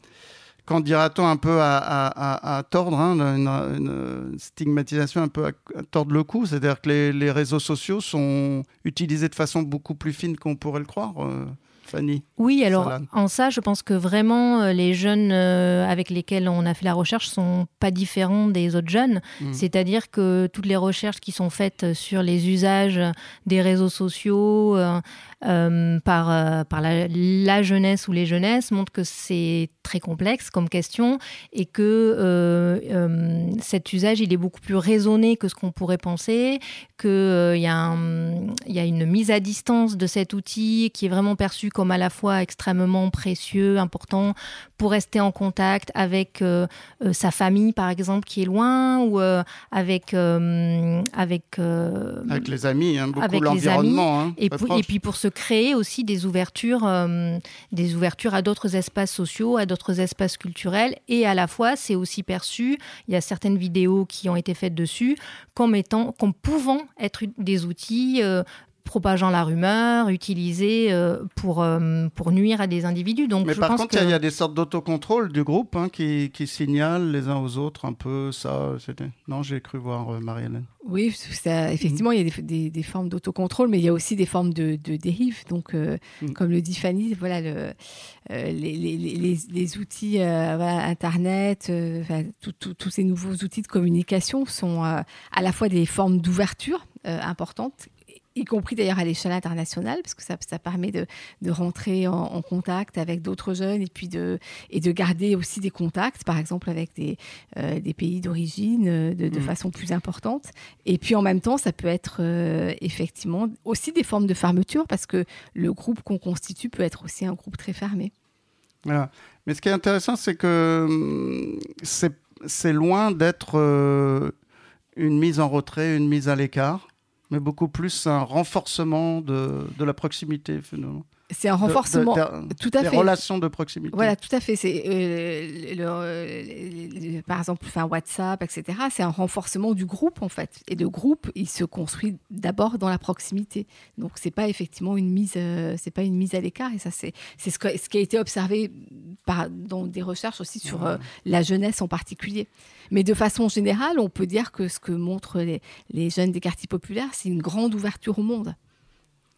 quand dira-t-on un peu à, tordre, hein, une, stigmatisation un peu à, tordre le cou, c'est-à-dire que les, réseaux sociaux sont utilisés de façon beaucoup plus fine qu'on pourrait le croire. Fanny Oui, alors en ça, je pense que vraiment euh, les jeunes euh, avec lesquels on a fait la recherche sont pas différents des autres jeunes. Hmm. C'est-à-dire que toutes les recherches qui sont faites sur les usages des réseaux sociaux euh, par, par la, jeunesse ou les jeunesses montrent que c'est très complexe comme question et que cet usage il est beaucoup plus raisonné que ce qu'on pourrait penser, qu'il y, y, a une mise à distance de cet outil qui est vraiment perçu comme à la fois extrêmement précieux, important pour rester en contact avec euh, euh, sa famille, par exemple, qui est loin, ou euh, avec avec avec les amis, hein, beaucoup l'environnement. Hein, et, puis, et puis pour se créer aussi des ouvertures, des ouvertures à d'autres espaces sociaux, à d'autres espaces culturels, et à la fois c'est aussi perçu. Il y a certaines vidéos qui ont été faites dessus comme étant, comme pouvant être des outils propageant la rumeur, utilisé euh, pour, euh, pour nuire à des individus. Donc, Mais par contre, il y, a des sortes d'autocontrôle du groupe hein, qui, qui, signalent les uns aux autres un peu ça. Non, j'ai cru voir euh, Marie-Hélène. Oui, ça, effectivement, il y a des, des, formes d'autocontrôle, mais il y a aussi des formes de, de dérive. Donc, mm. comme le dit Fanny, voilà, le, les, les, les, outils Internet, tous ces nouveaux outils de communication sont à la fois des formes d'ouverture importantes y compris d'ailleurs à l'échelle internationale, parce que ça, ça permet de, de rentrer en, en, contact avec d'autres jeunes et puis de, et de garder aussi des contacts, par exemple avec des, euh, des pays d'origine euh, de, de mmh. façon plus importante. Et puis en même temps, ça peut être euh, effectivement aussi des formes de fermeture, parce que le groupe qu'on constitue peut être aussi un groupe très fermé. Voilà. Mais ce qui est intéressant, c'est que hum, c'est loin d'être euh, une mise en retrait, une mise à l'écart, mais beaucoup plus un renforcement de, de la proximité finalement. C'est un renforcement, de, de, tout à des fait. relations de proximité. Voilà, tout à fait. C'est euh, le, par exemple, enfin WhatsApp, etc. C'est un renforcement du groupe en fait. Et le groupe, il se construit d'abord dans la proximité. Donc c'est pas effectivement une mise, euh, c'est pas une mise à l'écart. Et ça, c'est c'est ce, ce, qui a été observé par, dans des recherches aussi sur euh, la jeunesse en particulier. Mais de façon générale, on peut dire que ce que montrent les, les jeunes des quartiers populaires, c'est une grande ouverture au monde.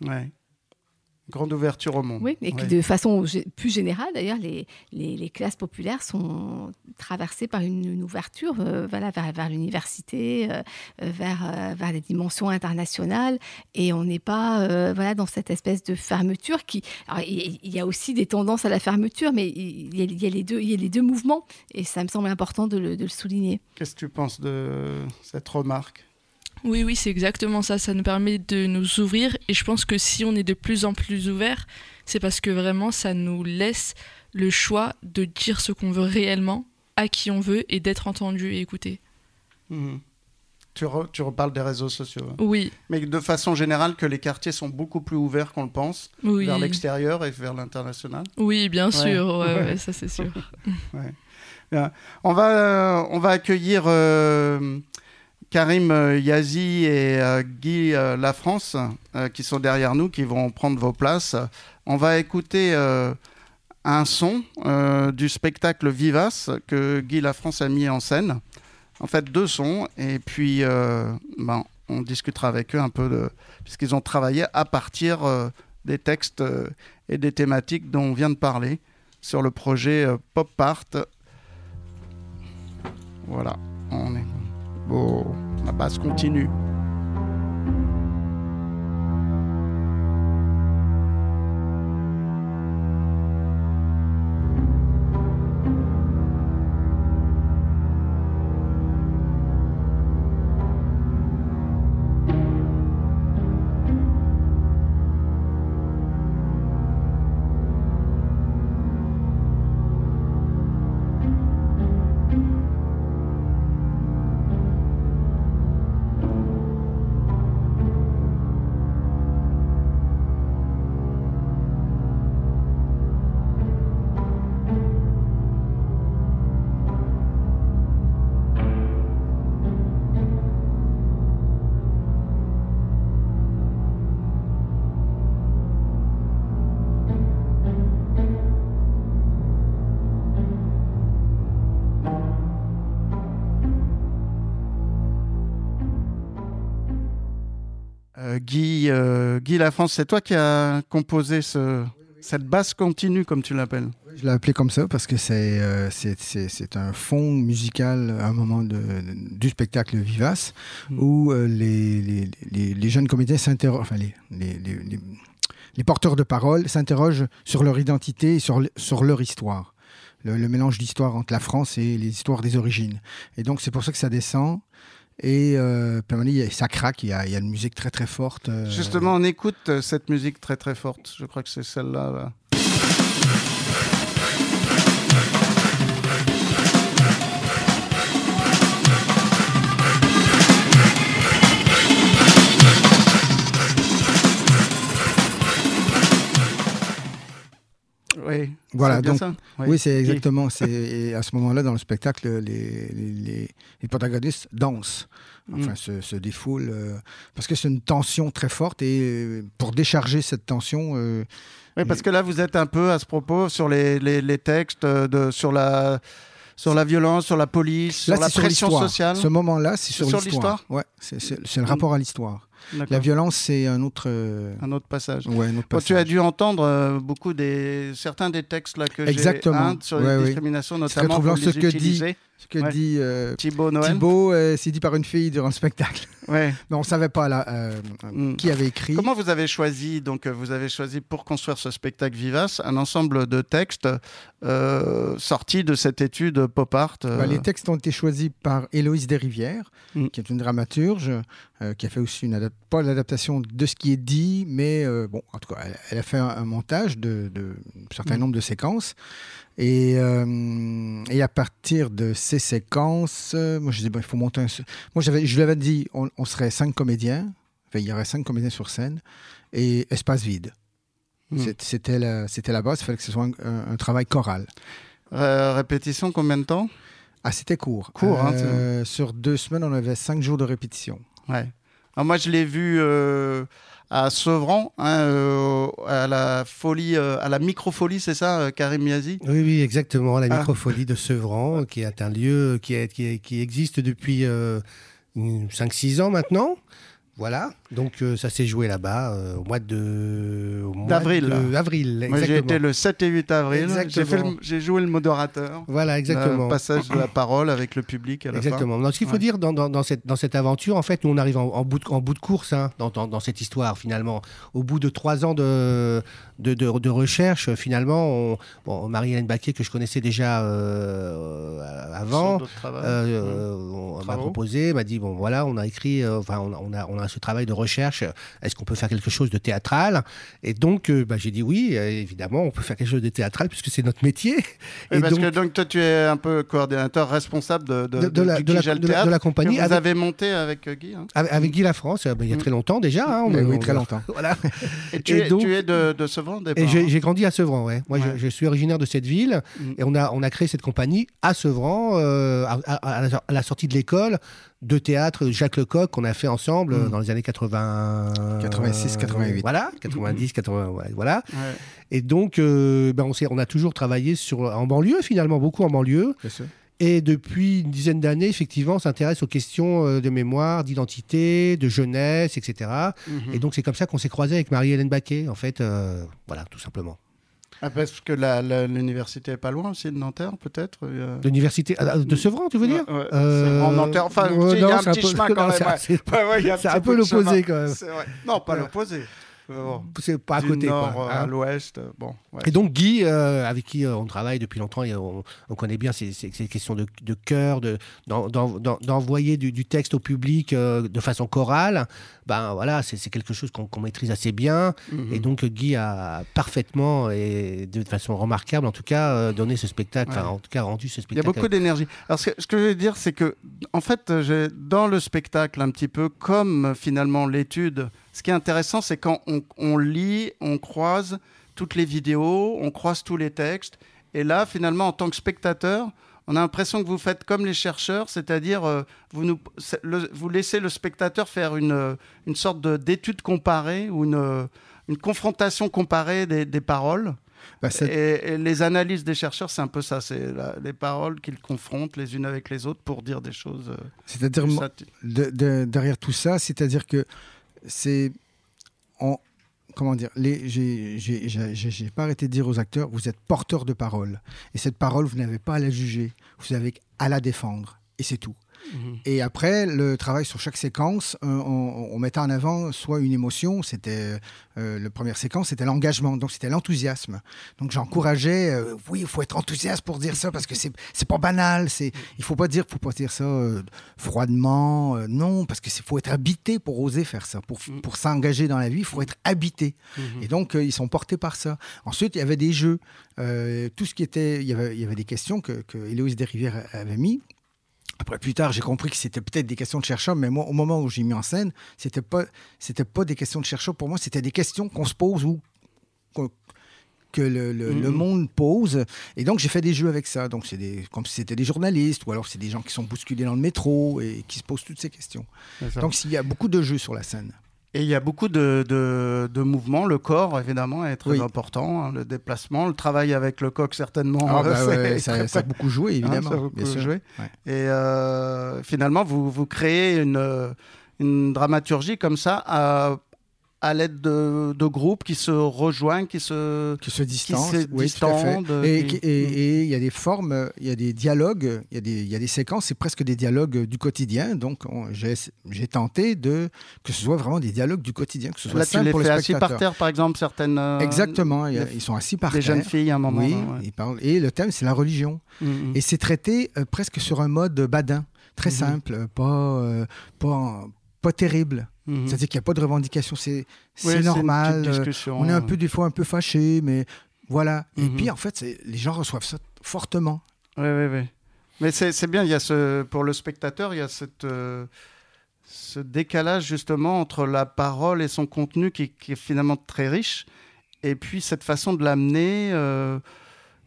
Ouais. Grande ouverture au monde. Oui, et ouais. de façon plus générale, d'ailleurs, les, les, les, classes populaires sont traversées par une, une ouverture euh, voilà, vers, vers l'université, euh, vers, euh, vers les dimensions internationales, et on n'est pas euh, voilà, dans cette espèce de fermeture qui... Alors, il, il, y a aussi des tendances à la fermeture, mais il y a, il y a, les, deux, il y a les deux mouvements, et ça me semble important de le, de le souligner. Qu'est-ce que tu penses de cette remarque? Oui, oui, c'est exactement ça. Ça nous permet de nous ouvrir. Et je pense que si on est de plus en plus ouvert, c'est parce que vraiment, ça nous laisse le choix de dire ce qu'on veut réellement, à qui on veut, et d'être entendu et écouté. Mmh. Tu, re, tu, reparles des réseaux sociaux. Hein. Oui. Mais de façon générale, que les quartiers sont beaucoup plus ouverts qu'on le pense, oui. vers l'extérieur et vers l'international. Oui, bien sûr. Ouais. Ouais, ouais, ça, c'est sûr. Bien. On, va, euh, on va accueillir... Euh, Karim Yazi et euh, Guy euh, Lafrance euh, qui sont derrière nous, qui vont prendre vos places. On va écouter euh, un son euh, du spectacle Vivace que Guy Lafrance a mis en scène. En fait, deux sons. Et puis, euh, ben, on discutera avec eux un peu, puisqu'ils ont travaillé à partir euh, des textes et des thématiques dont on vient de parler sur le projet Pop Part. Voilà, on est. Bon, la basse continue. Guy Lafrance, c'est toi qui as composé ce, cette basse continue, comme tu l'appelles. Je l'ai appelé comme ça parce que c'est euh, un fond musical à un moment de, du spectacle Vivace mmh. où euh, les, les, les, les, jeunes comédiens s'interrogent, enfin les, les, porteurs de parole s'interrogent sur leur identité et sur, sur leur histoire. Le, le mélange d'histoire entre la France et les histoires des origines. Et donc c'est pour ça que ça descend. Et euh, ça craque, il y, a, il y, a, une musique très très forte. Euh... Justement, on écoute cette musique très très forte. Je crois que c'est celle-là. Là. Voilà, donc oui, oui c'est exactement. C'est à ce moment-là dans le spectacle, les, les, les protagonistes dansent, enfin mm. se, se, défoulent, euh, parce que c'est une tension très forte et pour décharger cette tension. Euh, oui, parce que là vous êtes un peu à ce propos sur les, les, textes de sur la sur la violence, sur la police, là, sur la sur pression sociale. Ce moment-là, c'est sur, sur l'histoire. Ouais, c'est le rapport à l'histoire. La violence, c'est un autre. euh, Un autre passage. Ouais, un autre Bon, tu as passage. dû entendre euh, beaucoup des certains des textes là que j'ai sur Ouais, les oui. discriminations notamment. vous ce les que dit-. Ce que Ouais. dit euh, Thibaut Noël. Thibaut, euh, c'est dit par une fille durant le spectacle. Ouais. Mais on savait pas là, euh, Mm. qui avait écrit. Comment vous avez choisi donc euh, vous avez choisi pour construire ce spectacle vivace un ensemble de textes euh, sortis de cette étude pop art. euh, Bah, les textes ont été choisis par Héloïse Desrivières, Mm. qui est une dramaturge, euh, qui a fait aussi une pas l'adaptation de ce qui est dit, mais euh, bon, en tout cas, elle, elle a fait un, un montage de, de un certain Mm. nombre de séquences. Et, euh, et à partir de ces séquences, euh, moi je disais, bon, il faut monter un. Moi je lui avais dit, on, on serait cinq comédiens, enfin, il y aurait cinq comédiens sur scène, et espace vide. Mm. C'est- C'était la, base, il fallait que ce soit un, un- un travail choral. euh, répétition combien de temps? Ah, c'était court. Court, hein, Euh, sur deux semaines, on avait cinq jours de répétition. Ouais. Alors moi, je l'ai vu euh, à Sevran, hein, euh, à la folie, euh, à la microfolie, c'est ça, euh, Karim Miazi Oui, oui, exactement. La Ah. microfolie de Sevran, qui est un lieu qui, est- qui, est- qui existe depuis 5-6 ans maintenant. Voilà. Donc, euh, ça s'est joué là-bas euh, au mois de. D'avril. Avril, Moi, exactement. étais le 7 et 8 avril. J'ai J'ai joué le modérateur. Voilà, exactement. Le passage de la parole avec le public à la Exactement. Donc, ce qu'il faut Ouais. dire dans, dans- dans cette, dans cette aventure, en fait, nous, on arrive en, en bout, de, en bout de course hein, dans, cette histoire, finalement. Au bout de trois ans de, de, de- de recherche, finalement, on- bon, Marie-Hélène Baquet, que je connaissais déjà euh, avant, m'a proposé, m'a dit bon voilà, on a écrit, enfin on, a- on a, on a ce travail de recherche. Est-ce qu'on peut faire quelque chose de théâtral? Et donc euh, bah, j'ai dit oui, euh, évidemment, on peut faire quelque chose de théâtral puisque c'est notre métier. Oui, Et parce donc, que donc toi, tu es un peu coordinateur responsable de, de, De- de la- du la- la- Théâtre, de la compagnie, que vous avec- avez monté avec euh, Guy. hein. avec, avec Guy Lafrance, euh, bah, il y a Mm. très longtemps déjà. hein, on- Mais oui, on- très longtemps. Voilà. Et tu, Et es, donc- tu es de, de Sevran, Et j'ai hein j'ai grandi à Sevran, ouais. Moi, je- Ouais. Je, suis originaire de cette ville Mm. et on a, on a créé cette compagnie à Sevran, euh, à, à- à la, à la sortie de l'école de théâtre Jacques Lecoq qu'on a fait ensemble euh, Mm. dans les années 80... 86, 88. Voilà, 90, 80, ouais, voilà. Ouais. Et donc, euh, ben on, s'est- on a toujours travaillé sur, en banlieue, finalement, beaucoup en banlieue. Et depuis une dizaine d'années, effectivement, on s'intéresse aux questions euh, de mémoire, d'identité, de jeunesse, etc. Mhm. Et donc, c'est comme ça qu'on s'est croisé avec Marie-Hélène Baquet, en fait. euh, voilà, tout simplement. Ah, parce que l'université est pas loin aussi de Nanterre, peut-être euh, L'université ah, de Sevran, tu veux dire? Ouais, ouais, Euh, Sevran, Nanterre. Enfin, il y a un petit peu- chemin non, quand même. c'est- ouais. un peu l'opposé, quand même. Non, pas Voilà. l'opposé. C'est pas à Du côté, nord quoi. euh, hein. à l'ouest. euh, Bon, ouais. Et donc Guy, euh, avec qui euh, on travaille depuis longtemps, et on, on connaît bien ces, ces- ces questions de, de cœur, de, d'en- d'en- d'en- d'envoyer du, du texte au public euh, de façon chorale, ben voilà, c'est, quelque chose qu'on, maîtrise assez bien. Mhm. Et donc Guy a parfaitement et de façon remarquable, en tout cas, donné ce spectacle, Ouais. en tout cas rendu ce Il y a spectacle. beaucoup d'énergie. Alors, ce que, ce que je veux dire, c'est que, en fait, dans le spectacle, un petit peu comme finalement l'étude, ce qui est intéressant, c'est quand on, on lit, on croise toutes les vidéos, on croise tous les textes. Et là, finalement, en tant que spectateur, on a l'impression que vous faites comme les chercheurs, c'est-à-dire euh, vous, nous, c'est- le- vous laissez le spectateur faire une, une sorte de- d'étude comparée ou une, une confrontation comparée des, des paroles. Bah, Et, et les analyses des chercheurs, c'est un peu ça. C'est les paroles qu'ils confrontent les unes avec les autres pour dire des choses. euh, C'est-à-dire, de- de- derrière tout ça, c'est-à-dire que c'est. on- Comment dire les- j'ai pas arrêté de dire aux acteurs vous êtes porteurs de parole. Et cette parole, vous n'avez pas à la juger, vous avez à la défendre. Et c'est tout. Et après, le travail sur chaque séquence, euh, on, on mettait en avant soit une émotion, c'était euh, la première séquence, c'était l'engagement, donc c'était l'enthousiasme. Donc j'encourageais, euh, oui, il faut être enthousiaste pour dire ça parce que c'est pas banal, c'est il faut pas dire, faut pas dire ça euh, froidement, euh, non, parce c'est faut être habité pour oser faire ça, pour pour s'engager dans la vie, il faut être habité. Et donc euh, ils sont portés par ça. Ensuite, il y avait des jeux, Euh, tout ce qui était, il y avait, il y avait des questions que, que Héloïse Desrivières avait mis. Après, plus tard, j'ai compris que c'était peut-être des questions de chercheurs, mais moi, au moment où j'ai mis en scène, c'était pas, c'était pas des questions de chercheurs. Pour moi, c'était des questions qu'on se pose ou qu'on- que le, le- le monde pose. Et donc, j'ai fait des jeux avec ça. Donc, c'est des, comme si c'était des journalistes ou alors c'est des gens qui sont bousculés dans le métro et qui se posent toutes ces questions. Donc, il y a beaucoup de jeux sur la scène. Et il y a beaucoup de, de, de mouvements. Le corps, évidemment, est très Oui. important. hein, le déplacement, le travail avec le coq, certainement. Ah, bah ouais, ça, ça a beaucoup joué, Hein, évidemment. ça a beaucoup joué. Ouais. Et euh, finalement, vous, vous créez une, une dramaturgie comme ça à, à l'aide de, de groupes qui se rejoignent, qui se, qui se distancent, se oui, tout à fait. distendent, Et qui- qui- il y a des formes, il y a des dialogues, il y a des, il y a des séquences, c'est presque des dialogues du quotidien. Donc on- j'ai tenté de que ce soit vraiment des dialogues du quotidien, que ce soit Là, tu simple les pour fais le assis par terre, par exemple, certaines. euh, Exactement, les- ils sont assis par des terre. jeunes filles à un moment. Oui, ouais. ils parlent. Et le thème, c'est la religion. Mhm. Et c'est traité euh, presque sur un mode badin, très simple, euh, pas, euh, pas, pas terrible. Mhm. C'est-à-dire qu'il n'y a pas de revendication, c'est normal. euh, on est un peu des fois un peu fâché, mais voilà. Et Mhm. puis en fait, les gens reçoivent ça fortement. Oui, oui, oui. Mais c'est c'est bien, il y a ce, pour le spectateur, il y a cette, euh, ce décalage justement entre la parole et son contenu qui, qui est finalement très riche, et puis cette façon de l'amener euh,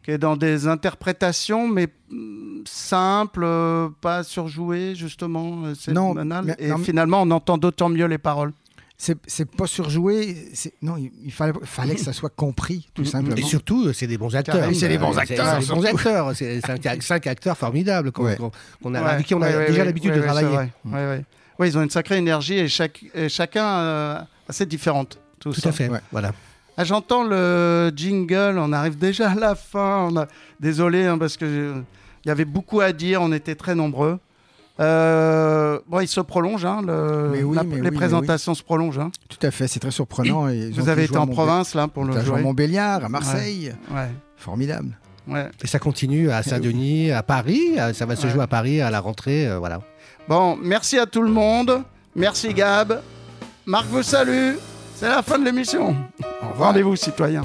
qui est dans des interprétations, mais mm, simples, euh, pas surjouées justement, euh, c'est Non, banal. mais- et non, finalement, on entend d'autant mieux les paroles. C'est c'est pas surjoué. c'est- Non, il, il fallait, fallait que ça soit compris, tout Mhm. simplement. Et surtout, euh, c'est des bons acteurs. C'est des bons acteurs, C'est des bons acteurs. C'est cinq, cinq acteurs formidables qu'on Ouais. qu'on- qu'on a, Ouais, avec qui on a ouais, déjà ouais, l'habitude ouais, de travailler. vrai. Ouais, ouais. Ouais, ils ont une sacrée énergie et, chaque, et chacun euh, assez différente. Tout, Tout ça. à fait. Ouais. Voilà. Ah, J'entends le jingle, on arrive déjà à la fin. On a... Désolé hein, parce que je- il y avait beaucoup à dire, on était très nombreux. Euh, Bon, il se prolonge, hein, le- Mais oui, la- mais les oui, présentations se prolongent. hein. Tout à fait, c'est très surprenant. et Vous avez été jouer en province là pour le joué à jouer. Montbéliard, à Marseille. Ouais, Formidable. ouais. Et ça continue à Saint-Denis, à Paris. Ça va se Ouais. jouer à Paris à la rentrée. euh, voilà. Bon, merci à tout le monde. Merci Gab. Marc vous salue. C'est la fin de l'émission. Rendez-vous citoyens.